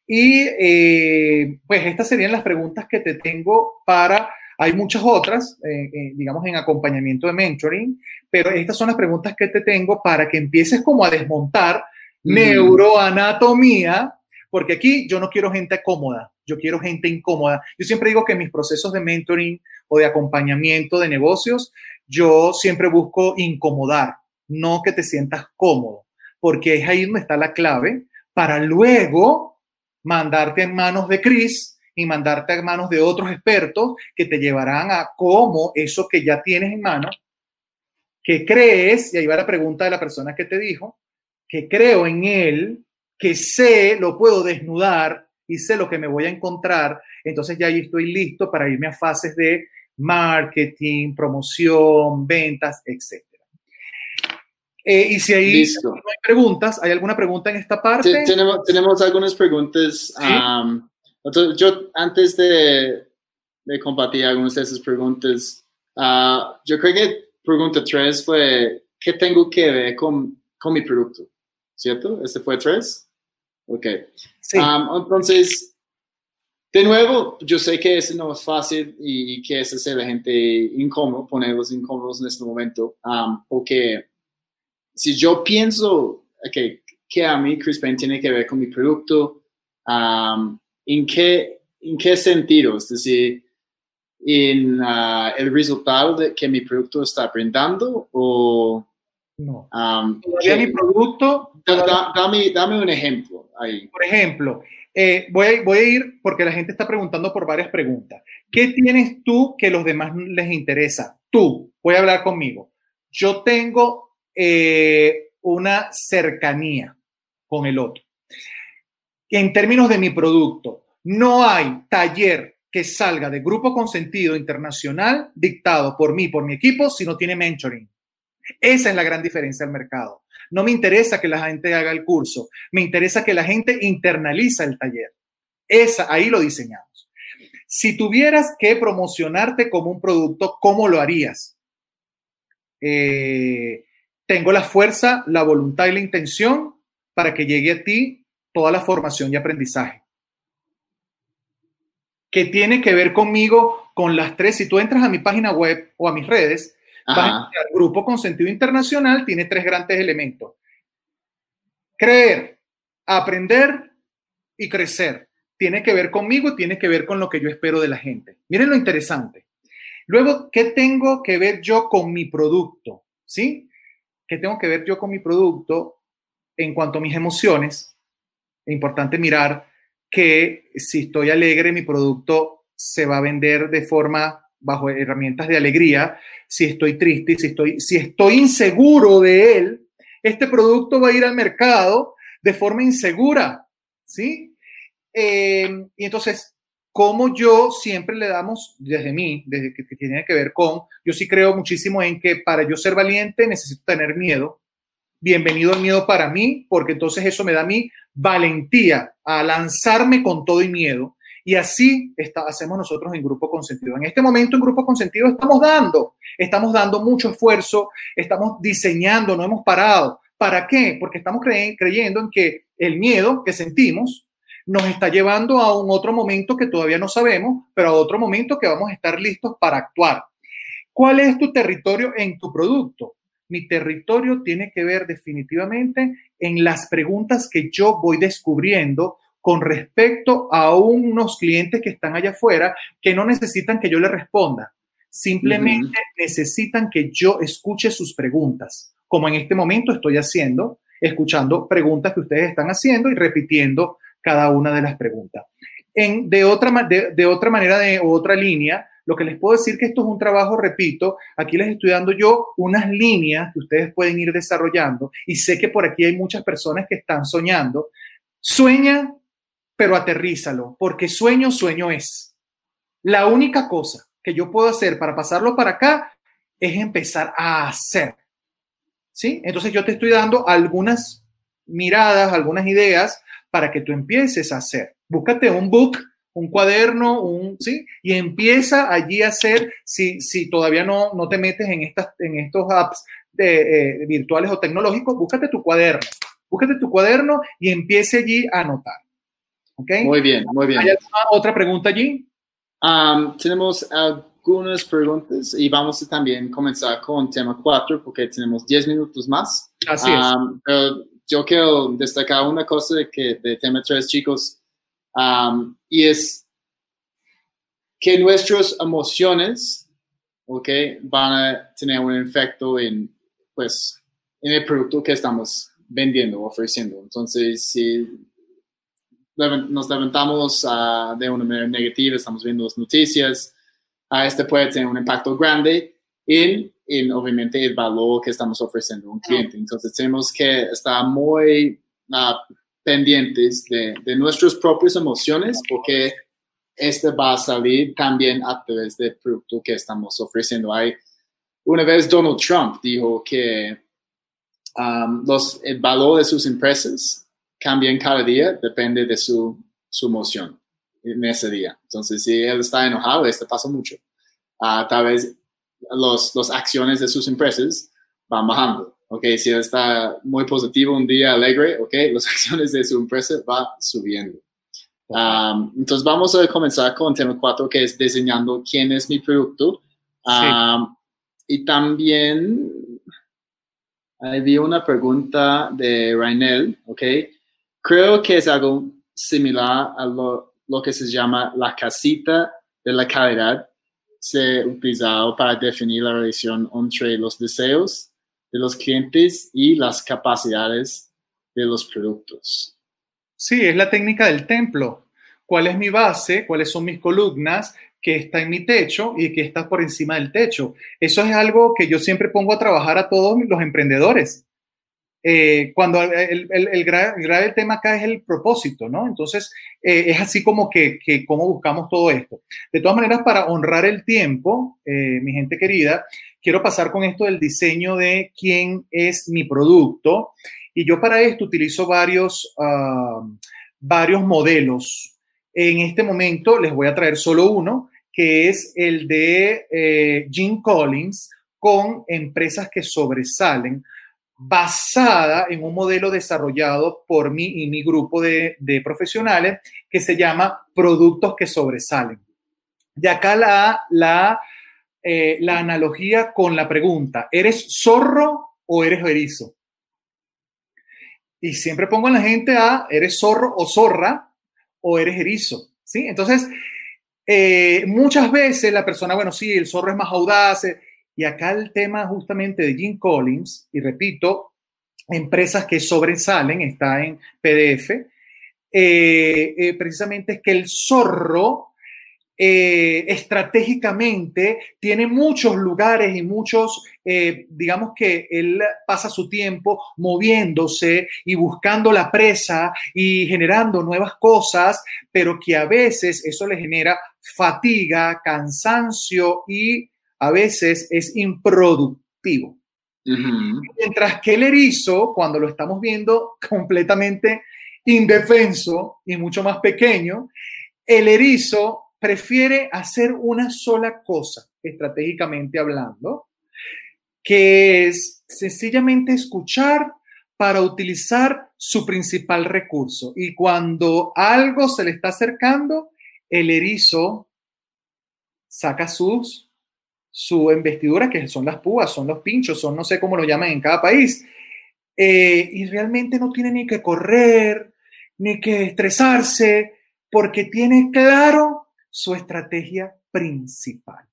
Y eh, pues estas serían las preguntas que te tengo para hay muchas otras, eh, eh, digamos, en acompañamiento de mentoring, pero estas son las preguntas que te tengo para que empieces como a desmontar neuroanatomía, porque aquí yo no quiero gente cómoda, yo quiero gente incómoda. Yo siempre digo que en mis procesos de mentoring o de acompañamiento de negocios, yo siempre busco incomodar, no que te sientas cómodo, porque es ahí donde está la clave para luego mandarte en manos de Chris y mandarte a manos de otros expertos que te llevarán a cómo eso que ya tienes en mano, que crees, y ahí va la pregunta de la persona que te dijo, que creo en él, que sé, lo puedo desnudar y sé lo que me voy a encontrar, entonces ya ahí estoy listo para irme a fases de marketing, promoción, ventas, etc. Eh, y si ahí no hay preguntas, ¿hay alguna pregunta en esta parte? tenemos, tenemos algunas preguntas. Yo antes de, de, compartir algunas de esas preguntas, uh, yo creo que pregunta tres fue, ¿qué tengo que ver con, con mi producto? ¿Cierto? ¿Este fue tres? Ok. Sí. Um, entonces, de nuevo, yo sé que eso no es fácil y, que es hacer a la gente incómodo, ponerlos incómodos en este momento, um, porque si yo pienso okay, que a mí Chris Payne tiene que ver con mi producto, um, ¿en, qué, ¿en qué sentido? Es decir, en uh, el resultado de que mi producto está brindando o... No. Um, mi producto... dame, dame, un ejemplo ahí. Por ejemplo, eh, voy, a, voy a ir porque la gente está preguntando por varias preguntas. ¿Qué tienes tú que los demás les interesa? Tú, voy a hablar conmigo. Yo tengo eh, una cercanía con el otro. En términos de mi producto, no hay taller que salga de grupo consentido internacional dictado por mí, por mi equipo, si no tiene mentoring. Esa es la gran diferencia del mercado. No me interesa que la gente haga el curso, me interesa que la gente internaliza el taller. Esa, ahí lo diseñamos. Si tuvieras que promocionarte como un producto, ¿cómo lo harías? Eh, tengo la fuerza, la voluntad y la intención para que llegue a ti toda la formación y aprendizaje. Que tiene que ver conmigo con las tres. Si tú entras a mi página web o a mis redes, el Grupo con Sentido Internacional tiene tres grandes elementos. Creer, aprender y crecer. Tiene que ver conmigo tiene que ver con lo que yo espero de la gente. Miren lo interesante. Luego, ¿qué tengo que ver yo con mi producto? ¿Sí? ¿Qué tengo que ver yo con mi producto en cuanto a mis emociones? Es importante mirar que si estoy alegre, mi producto se va a vender de forma bajo herramientas de alegría, si estoy triste, si estoy, si estoy inseguro de él, este producto va a ir al mercado de forma insegura, ¿sí? Eh, y entonces, como yo siempre le damos, desde mí, desde que, que, tiene que ver con, yo sí creo muchísimo en que para yo ser valiente necesito tener miedo. Bienvenido el miedo para mí, porque entonces eso me da a mí valentía a lanzarme con todo y miedo y así está, hacemos nosotros en Grupo Consentido. En este momento en Grupo Consentido estamos dando, estamos dando mucho esfuerzo, estamos diseñando, no hemos parado. ¿Para qué? Porque estamos creyendo en que el miedo que sentimos nos está llevando a un otro momento que todavía no sabemos, pero a otro momento que vamos a estar listos para actuar. ¿Cuál es tu territorio en tu producto? Mi territorio tiene que ver definitivamente en las preguntas que yo voy descubriendo con respecto a unos clientes que están allá afuera que no necesitan que yo les responda, simplemente necesitan que yo escuche sus preguntas, como en este momento estoy haciendo, escuchando preguntas que ustedes están haciendo y repitiendo cada una de las preguntas. En, de, otra, de, de otra manera, de otra línea, lo que les puedo decir que esto es un trabajo, repito, aquí les estoy dando yo unas líneas que ustedes pueden ir desarrollando y sé que por aquí hay muchas personas que están soñando. Sueña pero aterrízalo, porque sueño, sueño es. La única cosa que yo puedo hacer para pasarlo para acá es empezar a hacer. ¿Sí? Entonces yo te estoy dando algunas miradas, algunas ideas para que tú empieces a hacer. Búscate un book, un cuaderno, un, ¿sí? Y empieza allí a hacer, si, si todavía no, no te metes en, estas, en estos apps de, eh, virtuales o tecnológicos, búscate tu cuaderno. Búscate tu cuaderno y empiece allí a anotar. ¿Ok? Muy bien, muy bien. ¿Hay alguna otra pregunta allí? Um, tenemos algunas preguntas y vamos a también comenzar con tema 4 porque tenemos 10 minutos más. Así es. Um, pero yo quiero destacar una cosa de, que, de tema 3, chicos, um, y es que nuestras emociones, ¿ok? Van a tener un efecto en, pues, en el producto que estamos vendiendo, ofreciendo. Entonces, si nos levantamos uh, de una manera negativa, estamos viendo las noticias, uh, este puede tener un impacto grande en, en, obviamente, el valor que estamos ofreciendo a un cliente. Entonces, tenemos que estar muy uh, pendientes de, de, nuestras propias emociones porque este va a salir también a través del producto que estamos ofreciendo. Hay, una vez Donald Trump dijo que um, los, el valor de sus empresas cambian cada día, depende de su, su emoción en ese día. Entonces, si él está enojado, esto pasa mucho. Uh, tal vez las los acciones de sus empresas van bajando. Okay, si está muy positivo un día alegre, okay, las acciones de su empresa van subiendo. Um, entonces vamos a comenzar con el tema 4, que es diseñando quién es mi producto. Um, sí. Y también había una pregunta de Rainel, ¿ok? Creo que es algo similar a lo, lo que se llama la casita de la calidad. Se ha utilizado para definir la relación entre los deseos de los clientes y las capacidades de los productos. Sí, es la técnica del templo. ¿Cuál es mi base? ¿Cuáles son mis columnas? ¿Qué está en mi techo y qué está por encima del techo? Eso es algo que yo siempre pongo a trabajar a todos los emprendedores. Eh, cuando el, el, el, grave, el, tema acá es el propósito, ¿no? Entonces, eh, es así como que, que, cómo buscamos todo esto. De todas maneras, para honrar el tiempo, eh, mi gente querida, quiero pasar con esto del diseño de quién es mi producto. Y yo para esto utilizo varios, uh, varios modelos. En este momento les voy a traer solo uno, que es el de eh, Jim Collins con empresas que sobresalen basada en un modelo desarrollado por mí y mi grupo de, de profesionales que se llama productos que sobresalen. Y acá la, la, eh, la analogía con la pregunta, ¿eres zorro o eres erizo? Y siempre pongo a la gente a, ¿eres zorro o zorra o eres erizo? ¿Sí? Entonces, eh, muchas veces la persona, bueno, sí, el zorro es más audaz, y acá el tema justamente de Jim Collins, y repito, empresas que sobresalen, está en PDF, eh, eh, precisamente es que el zorro eh, estratégicamente tiene muchos lugares y muchos, eh, digamos que él pasa su tiempo moviéndose y buscando la presa y generando nuevas cosas, pero que a veces eso le genera fatiga, cansancio y a veces es improductivo. Uh -huh. Mientras que el erizo, cuando lo estamos viendo completamente indefenso y mucho más pequeño, el erizo prefiere hacer una sola cosa, estratégicamente hablando, que es sencillamente escuchar para utilizar su principal recurso. Y cuando algo se le está acercando, el erizo saca sus su investidura, que son las púas, son los pinchos, son no sé cómo lo llaman en cada país. Eh, y realmente no tiene ni que correr, ni que estresarse, porque tiene claro su estrategia principal.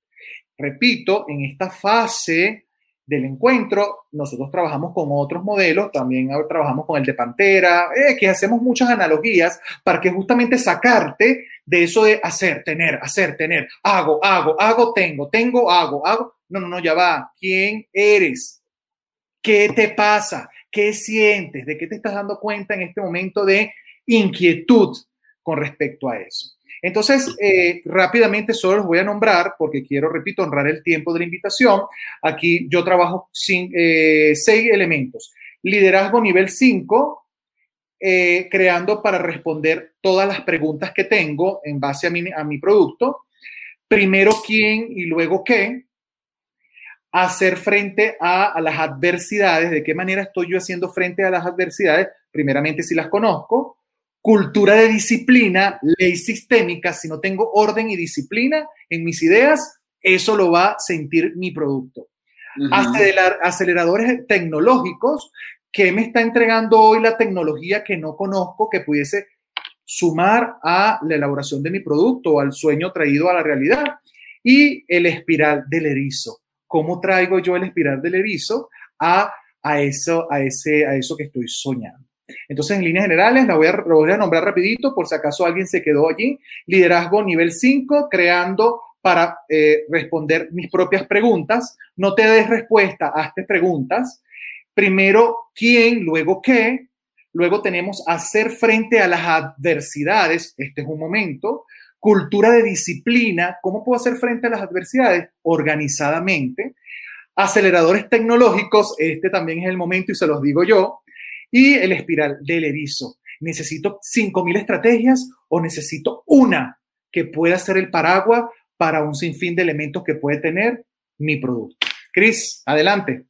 Repito, en esta fase del encuentro, nosotros trabajamos con otros modelos, también trabajamos con el de Pantera, eh, que hacemos muchas analogías para que justamente sacarte de eso de hacer, tener, hacer, tener, hago, hago, hago, tengo, tengo, hago, hago. No, no, no, ya va. ¿Quién eres? ¿Qué te pasa? ¿Qué sientes? ¿De qué te estás dando cuenta en este momento de inquietud con respecto a eso? Entonces, eh, rápidamente solo los voy a nombrar porque quiero, repito, honrar el tiempo de la invitación. Aquí yo trabajo sin, eh, seis elementos. Liderazgo nivel 5, eh, creando para responder todas las preguntas que tengo en base a mi, a mi producto. Primero quién y luego qué. Hacer frente a, las adversidades. ¿De qué manera estoy yo haciendo frente a las adversidades? Primeramente, si las conozco cultura de disciplina, ley sistémica, si no tengo orden y disciplina en mis ideas, eso lo va a sentir mi producto. aceleradores tecnológicos, ¿qué me está entregando hoy la tecnología que no conozco que pudiese sumar a la elaboración de mi producto o al sueño traído a la realidad? Y el espiral del erizo. ¿Cómo traigo yo el espiral del erizo a, a, eso, a, ese, a eso que estoy soñando? Entonces, en líneas generales, la voy a, voy a nombrar rapidito por si acaso alguien se quedó allí. Liderazgo nivel 5, creando para eh, responder mis propias preguntas. No te des respuesta, hazte preguntas. Primero, ¿quién? Luego, ¿qué? Luego tenemos hacer frente a las adversidades. Este es un momento. Cultura de disciplina. ¿Cómo puedo hacer frente a las adversidades? Organizadamente. Aceleradores tecnológicos. Este también es el momento y se los digo yo. Y el espiral del erizo. ¿Necesito 5.000 estrategias o necesito una que pueda ser el paraguas para un sinfín de elementos que puede tener mi producto? Cris, adelante.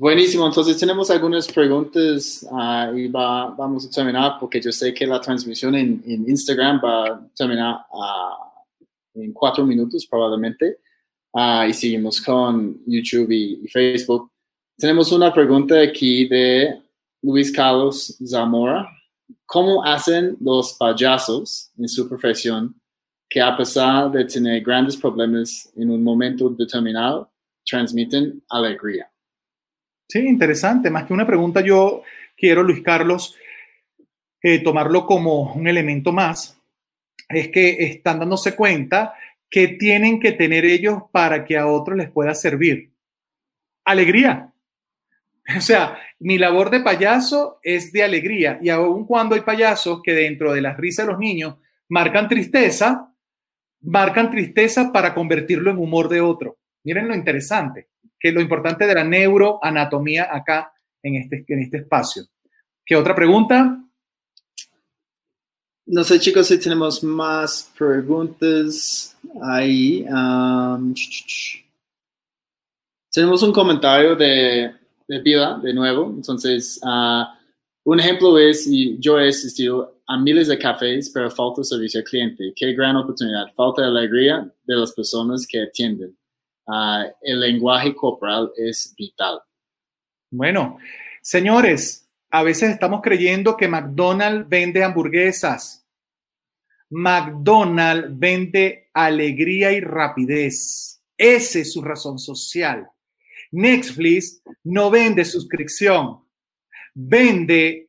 Buenísimo, entonces tenemos algunas preguntas uh, y va, vamos a terminar porque yo sé que la transmisión en, en Instagram va a terminar uh, en cuatro minutos probablemente uh, y seguimos con YouTube y, y, Facebook. Tenemos una pregunta aquí de Luis Carlos Zamora, ¿cómo hacen los payasos en su profesión que a pesar de tener grandes problemas en un momento determinado, transmiten alegría? Sí, interesante. Más que una pregunta, yo quiero, Luis Carlos, eh, tomarlo como un elemento más. Es que están dándose cuenta que tienen que tener ellos para que a otros les pueda servir. Alegría. O sea, mi labor de payaso es de alegría y aun cuando hay payasos que dentro de la risa de los niños marcan tristeza, marcan tristeza para convertirlo en humor de otro. Miren lo interesante, que lo importante de la neuroanatomía acá en este, en este espacio. ¿Qué otra pregunta? No sé, chicos, si tenemos más preguntas ahí. Um, tenemos un comentario de de vida, de nuevo. Entonces, uh, un ejemplo es, y yo he asistido a miles de cafés, pero falta servicio al cliente. Qué gran oportunidad. Falta alegría de las personas que atienden. Uh, el lenguaje corporal es vital. Bueno, señores, a veces estamos creyendo que McDonald's vende hamburguesas. McDonald's vende alegría y rapidez. Esa es su razón social. Netflix no vende suscripción, vende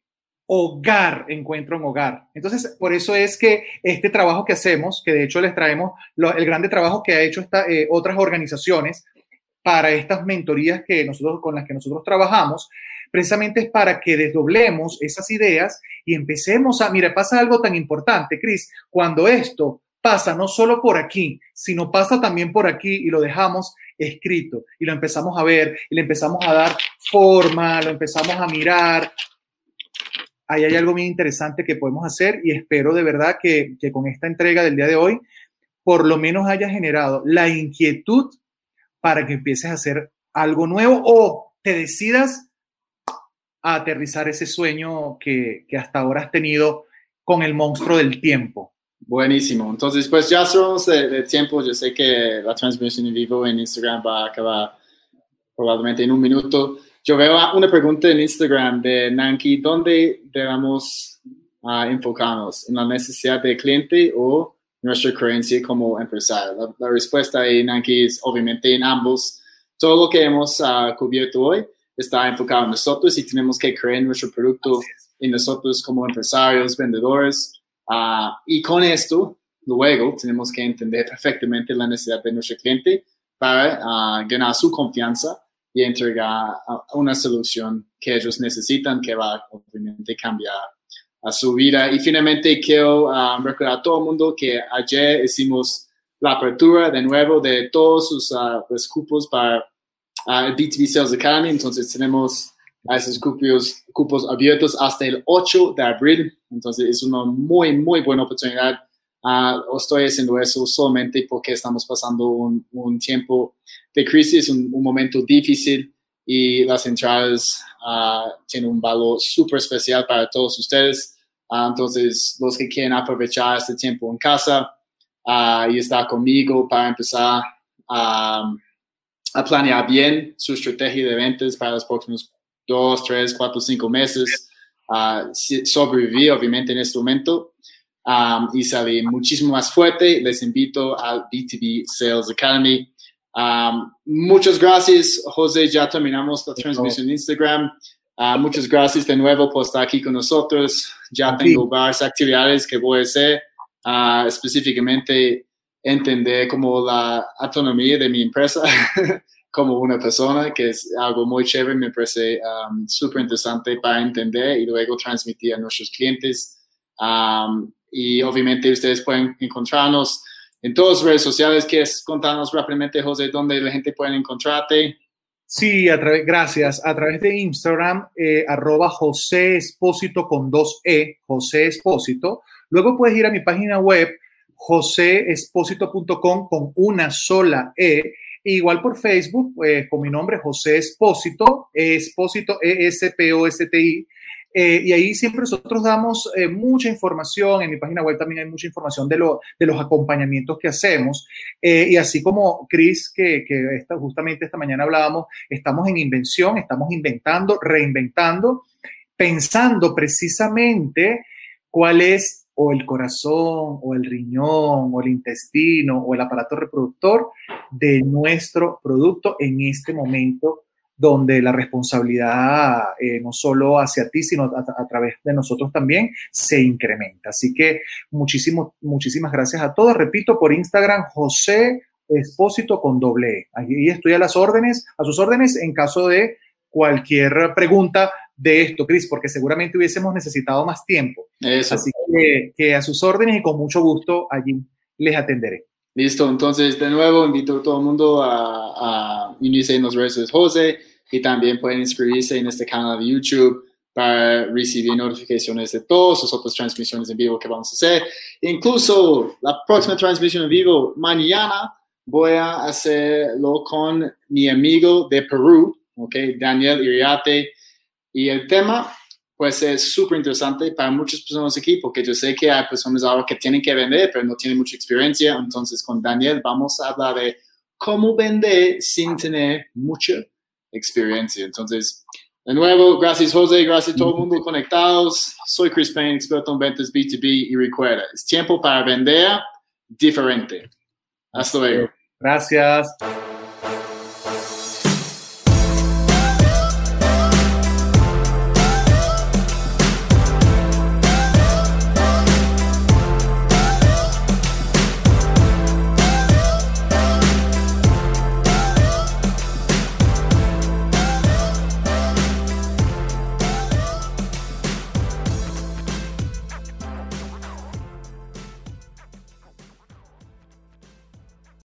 hogar, encuentro en hogar. Entonces, por eso es que este trabajo que hacemos, que de hecho les traemos el grande trabajo que ha hecho eh, otras organizaciones para estas mentorías que nosotros, con las que nosotros trabajamos, precisamente es para que desdoblemos esas ideas y empecemos a, mira, pasa algo tan importante, Cris, cuando esto pasa no solo por aquí, sino pasa también por aquí y lo dejamos escrito y lo empezamos a ver y le empezamos a dar forma, lo empezamos a mirar. Ahí hay algo bien interesante que podemos hacer y espero de verdad que, que con esta entrega del día de hoy por lo menos haya generado la inquietud para que empieces a hacer algo nuevo o te decidas a aterrizar ese sueño que, que hasta ahora has tenido con el monstruo del tiempo. Buenísimo. Entonces, pues ya somos de, tiempo. Yo sé que la transmisión en vivo en Instagram va a acabar probablemente en un minuto. Yo veo una pregunta en Instagram de Nanki, ¿dónde debemos uh, enfocarnos? ¿En la necesidad del cliente o nuestra creencia como empresario? La, respuesta ahí, Nanki, es obviamente en ambos. Todo lo que hemos uh, cubierto hoy está enfocado en nosotros y tenemos que creer nuestro producto en nosotros como empresarios, vendedores Uh, y con esto, luego tenemos que entender perfectamente la necesidad de nuestro cliente para uh, ganar su confianza y entregar una solución que ellos necesitan que va obviamente cambiar a su vida. Y finalmente quiero um, recordar a todo el mundo que ayer hicimos la apertura de nuevo de todos sus uh, cupos para uh, B2B Sales Academy. Entonces tenemos a esos cupos, cupos abiertos hasta el 8 de abril. Entonces es una muy, muy buena oportunidad. Uh, estoy haciendo eso solamente porque estamos pasando un, un tiempo de crisis, un, un, momento difícil y las entradas uh, tienen un valor súper especial para todos ustedes. Uh, entonces, los que quieren aprovechar este tiempo en casa y estar conmigo para empezar a planear bien su estrategia de ventas para los próximos dos, tres, cuatro, cinco meses, uh, sobrevivir obviamente en este momento um, y salir muchísimo más fuerte. Les invito al B2B Sales Academy. Um, muchas gracias, José. Ya terminamos la transmisión en Instagram. Uh, muchas gracias de nuevo por estar aquí con nosotros. Ya tengo varias actividades que voy a hacer, uh, específicamente entender como la autonomía de mi empresa. como una persona, que es algo muy chévere, me parece um, súper interesante para entender y luego transmitir a nuestros clientes. Um, y obviamente ustedes pueden encontrarnos en todas las redes sociales. ¿Quieres contarnos rápidamente, José, dónde la gente puede encontrarte? Sí, a través, gracias. A través de Instagram, eh, arroba José Espósito con dos E, José Espósito. Luego puedes ir a mi página web, joséespósito.com con una sola E Igual por Facebook, pues, con mi nombre, José Espósito, Espósito, E-S-P-O-S-T-I. Eh, y ahí siempre nosotros damos eh, mucha información, en mi página web también hay mucha información de, lo, de los acompañamientos que hacemos. Eh, y así como Chris, que, justamente esta mañana hablábamos, estamos en invención, estamos inventando, reinventando, pensando precisamente cuál es o el corazón, o el riñón, o el intestino, o el aparato reproductor de nuestro producto en este momento donde la responsabilidad eh, no solo hacia ti, sino a, través de nosotros también se incrementa. Así que muchísimo, muchísimas gracias a todos. Repito, por Instagram, José Espósito con doble E. Allí estoy a las órdenes, a sus órdenes en caso de cualquier pregunta de esto, Cris, porque seguramente hubiésemos necesitado más tiempo. Así que, a sus órdenes y con mucho gusto allí les atenderé. Listo, entonces de nuevo invito a todo el mundo a, unirse en los redes de José y también pueden inscribirse en este canal de YouTube para recibir notificaciones de todas las otras transmisiones en vivo que vamos a hacer. Incluso la próxima transmisión en vivo mañana voy a hacerlo con mi amigo de Perú, okay, Daniel Iriate y el tema, pues es súper interesante para muchas personas aquí, porque yo sé que hay personas ahora que tienen que vender, pero no tienen mucha experiencia. Entonces, con Daniel vamos a hablar de cómo vender sin tener mucha experiencia. Entonces, de nuevo, gracias José, gracias a todo el mundo conectados. Soy Chris Payne, experto en ventas B2B y recuerda, es tiempo para vender diferente. Hasta luego. Gracias.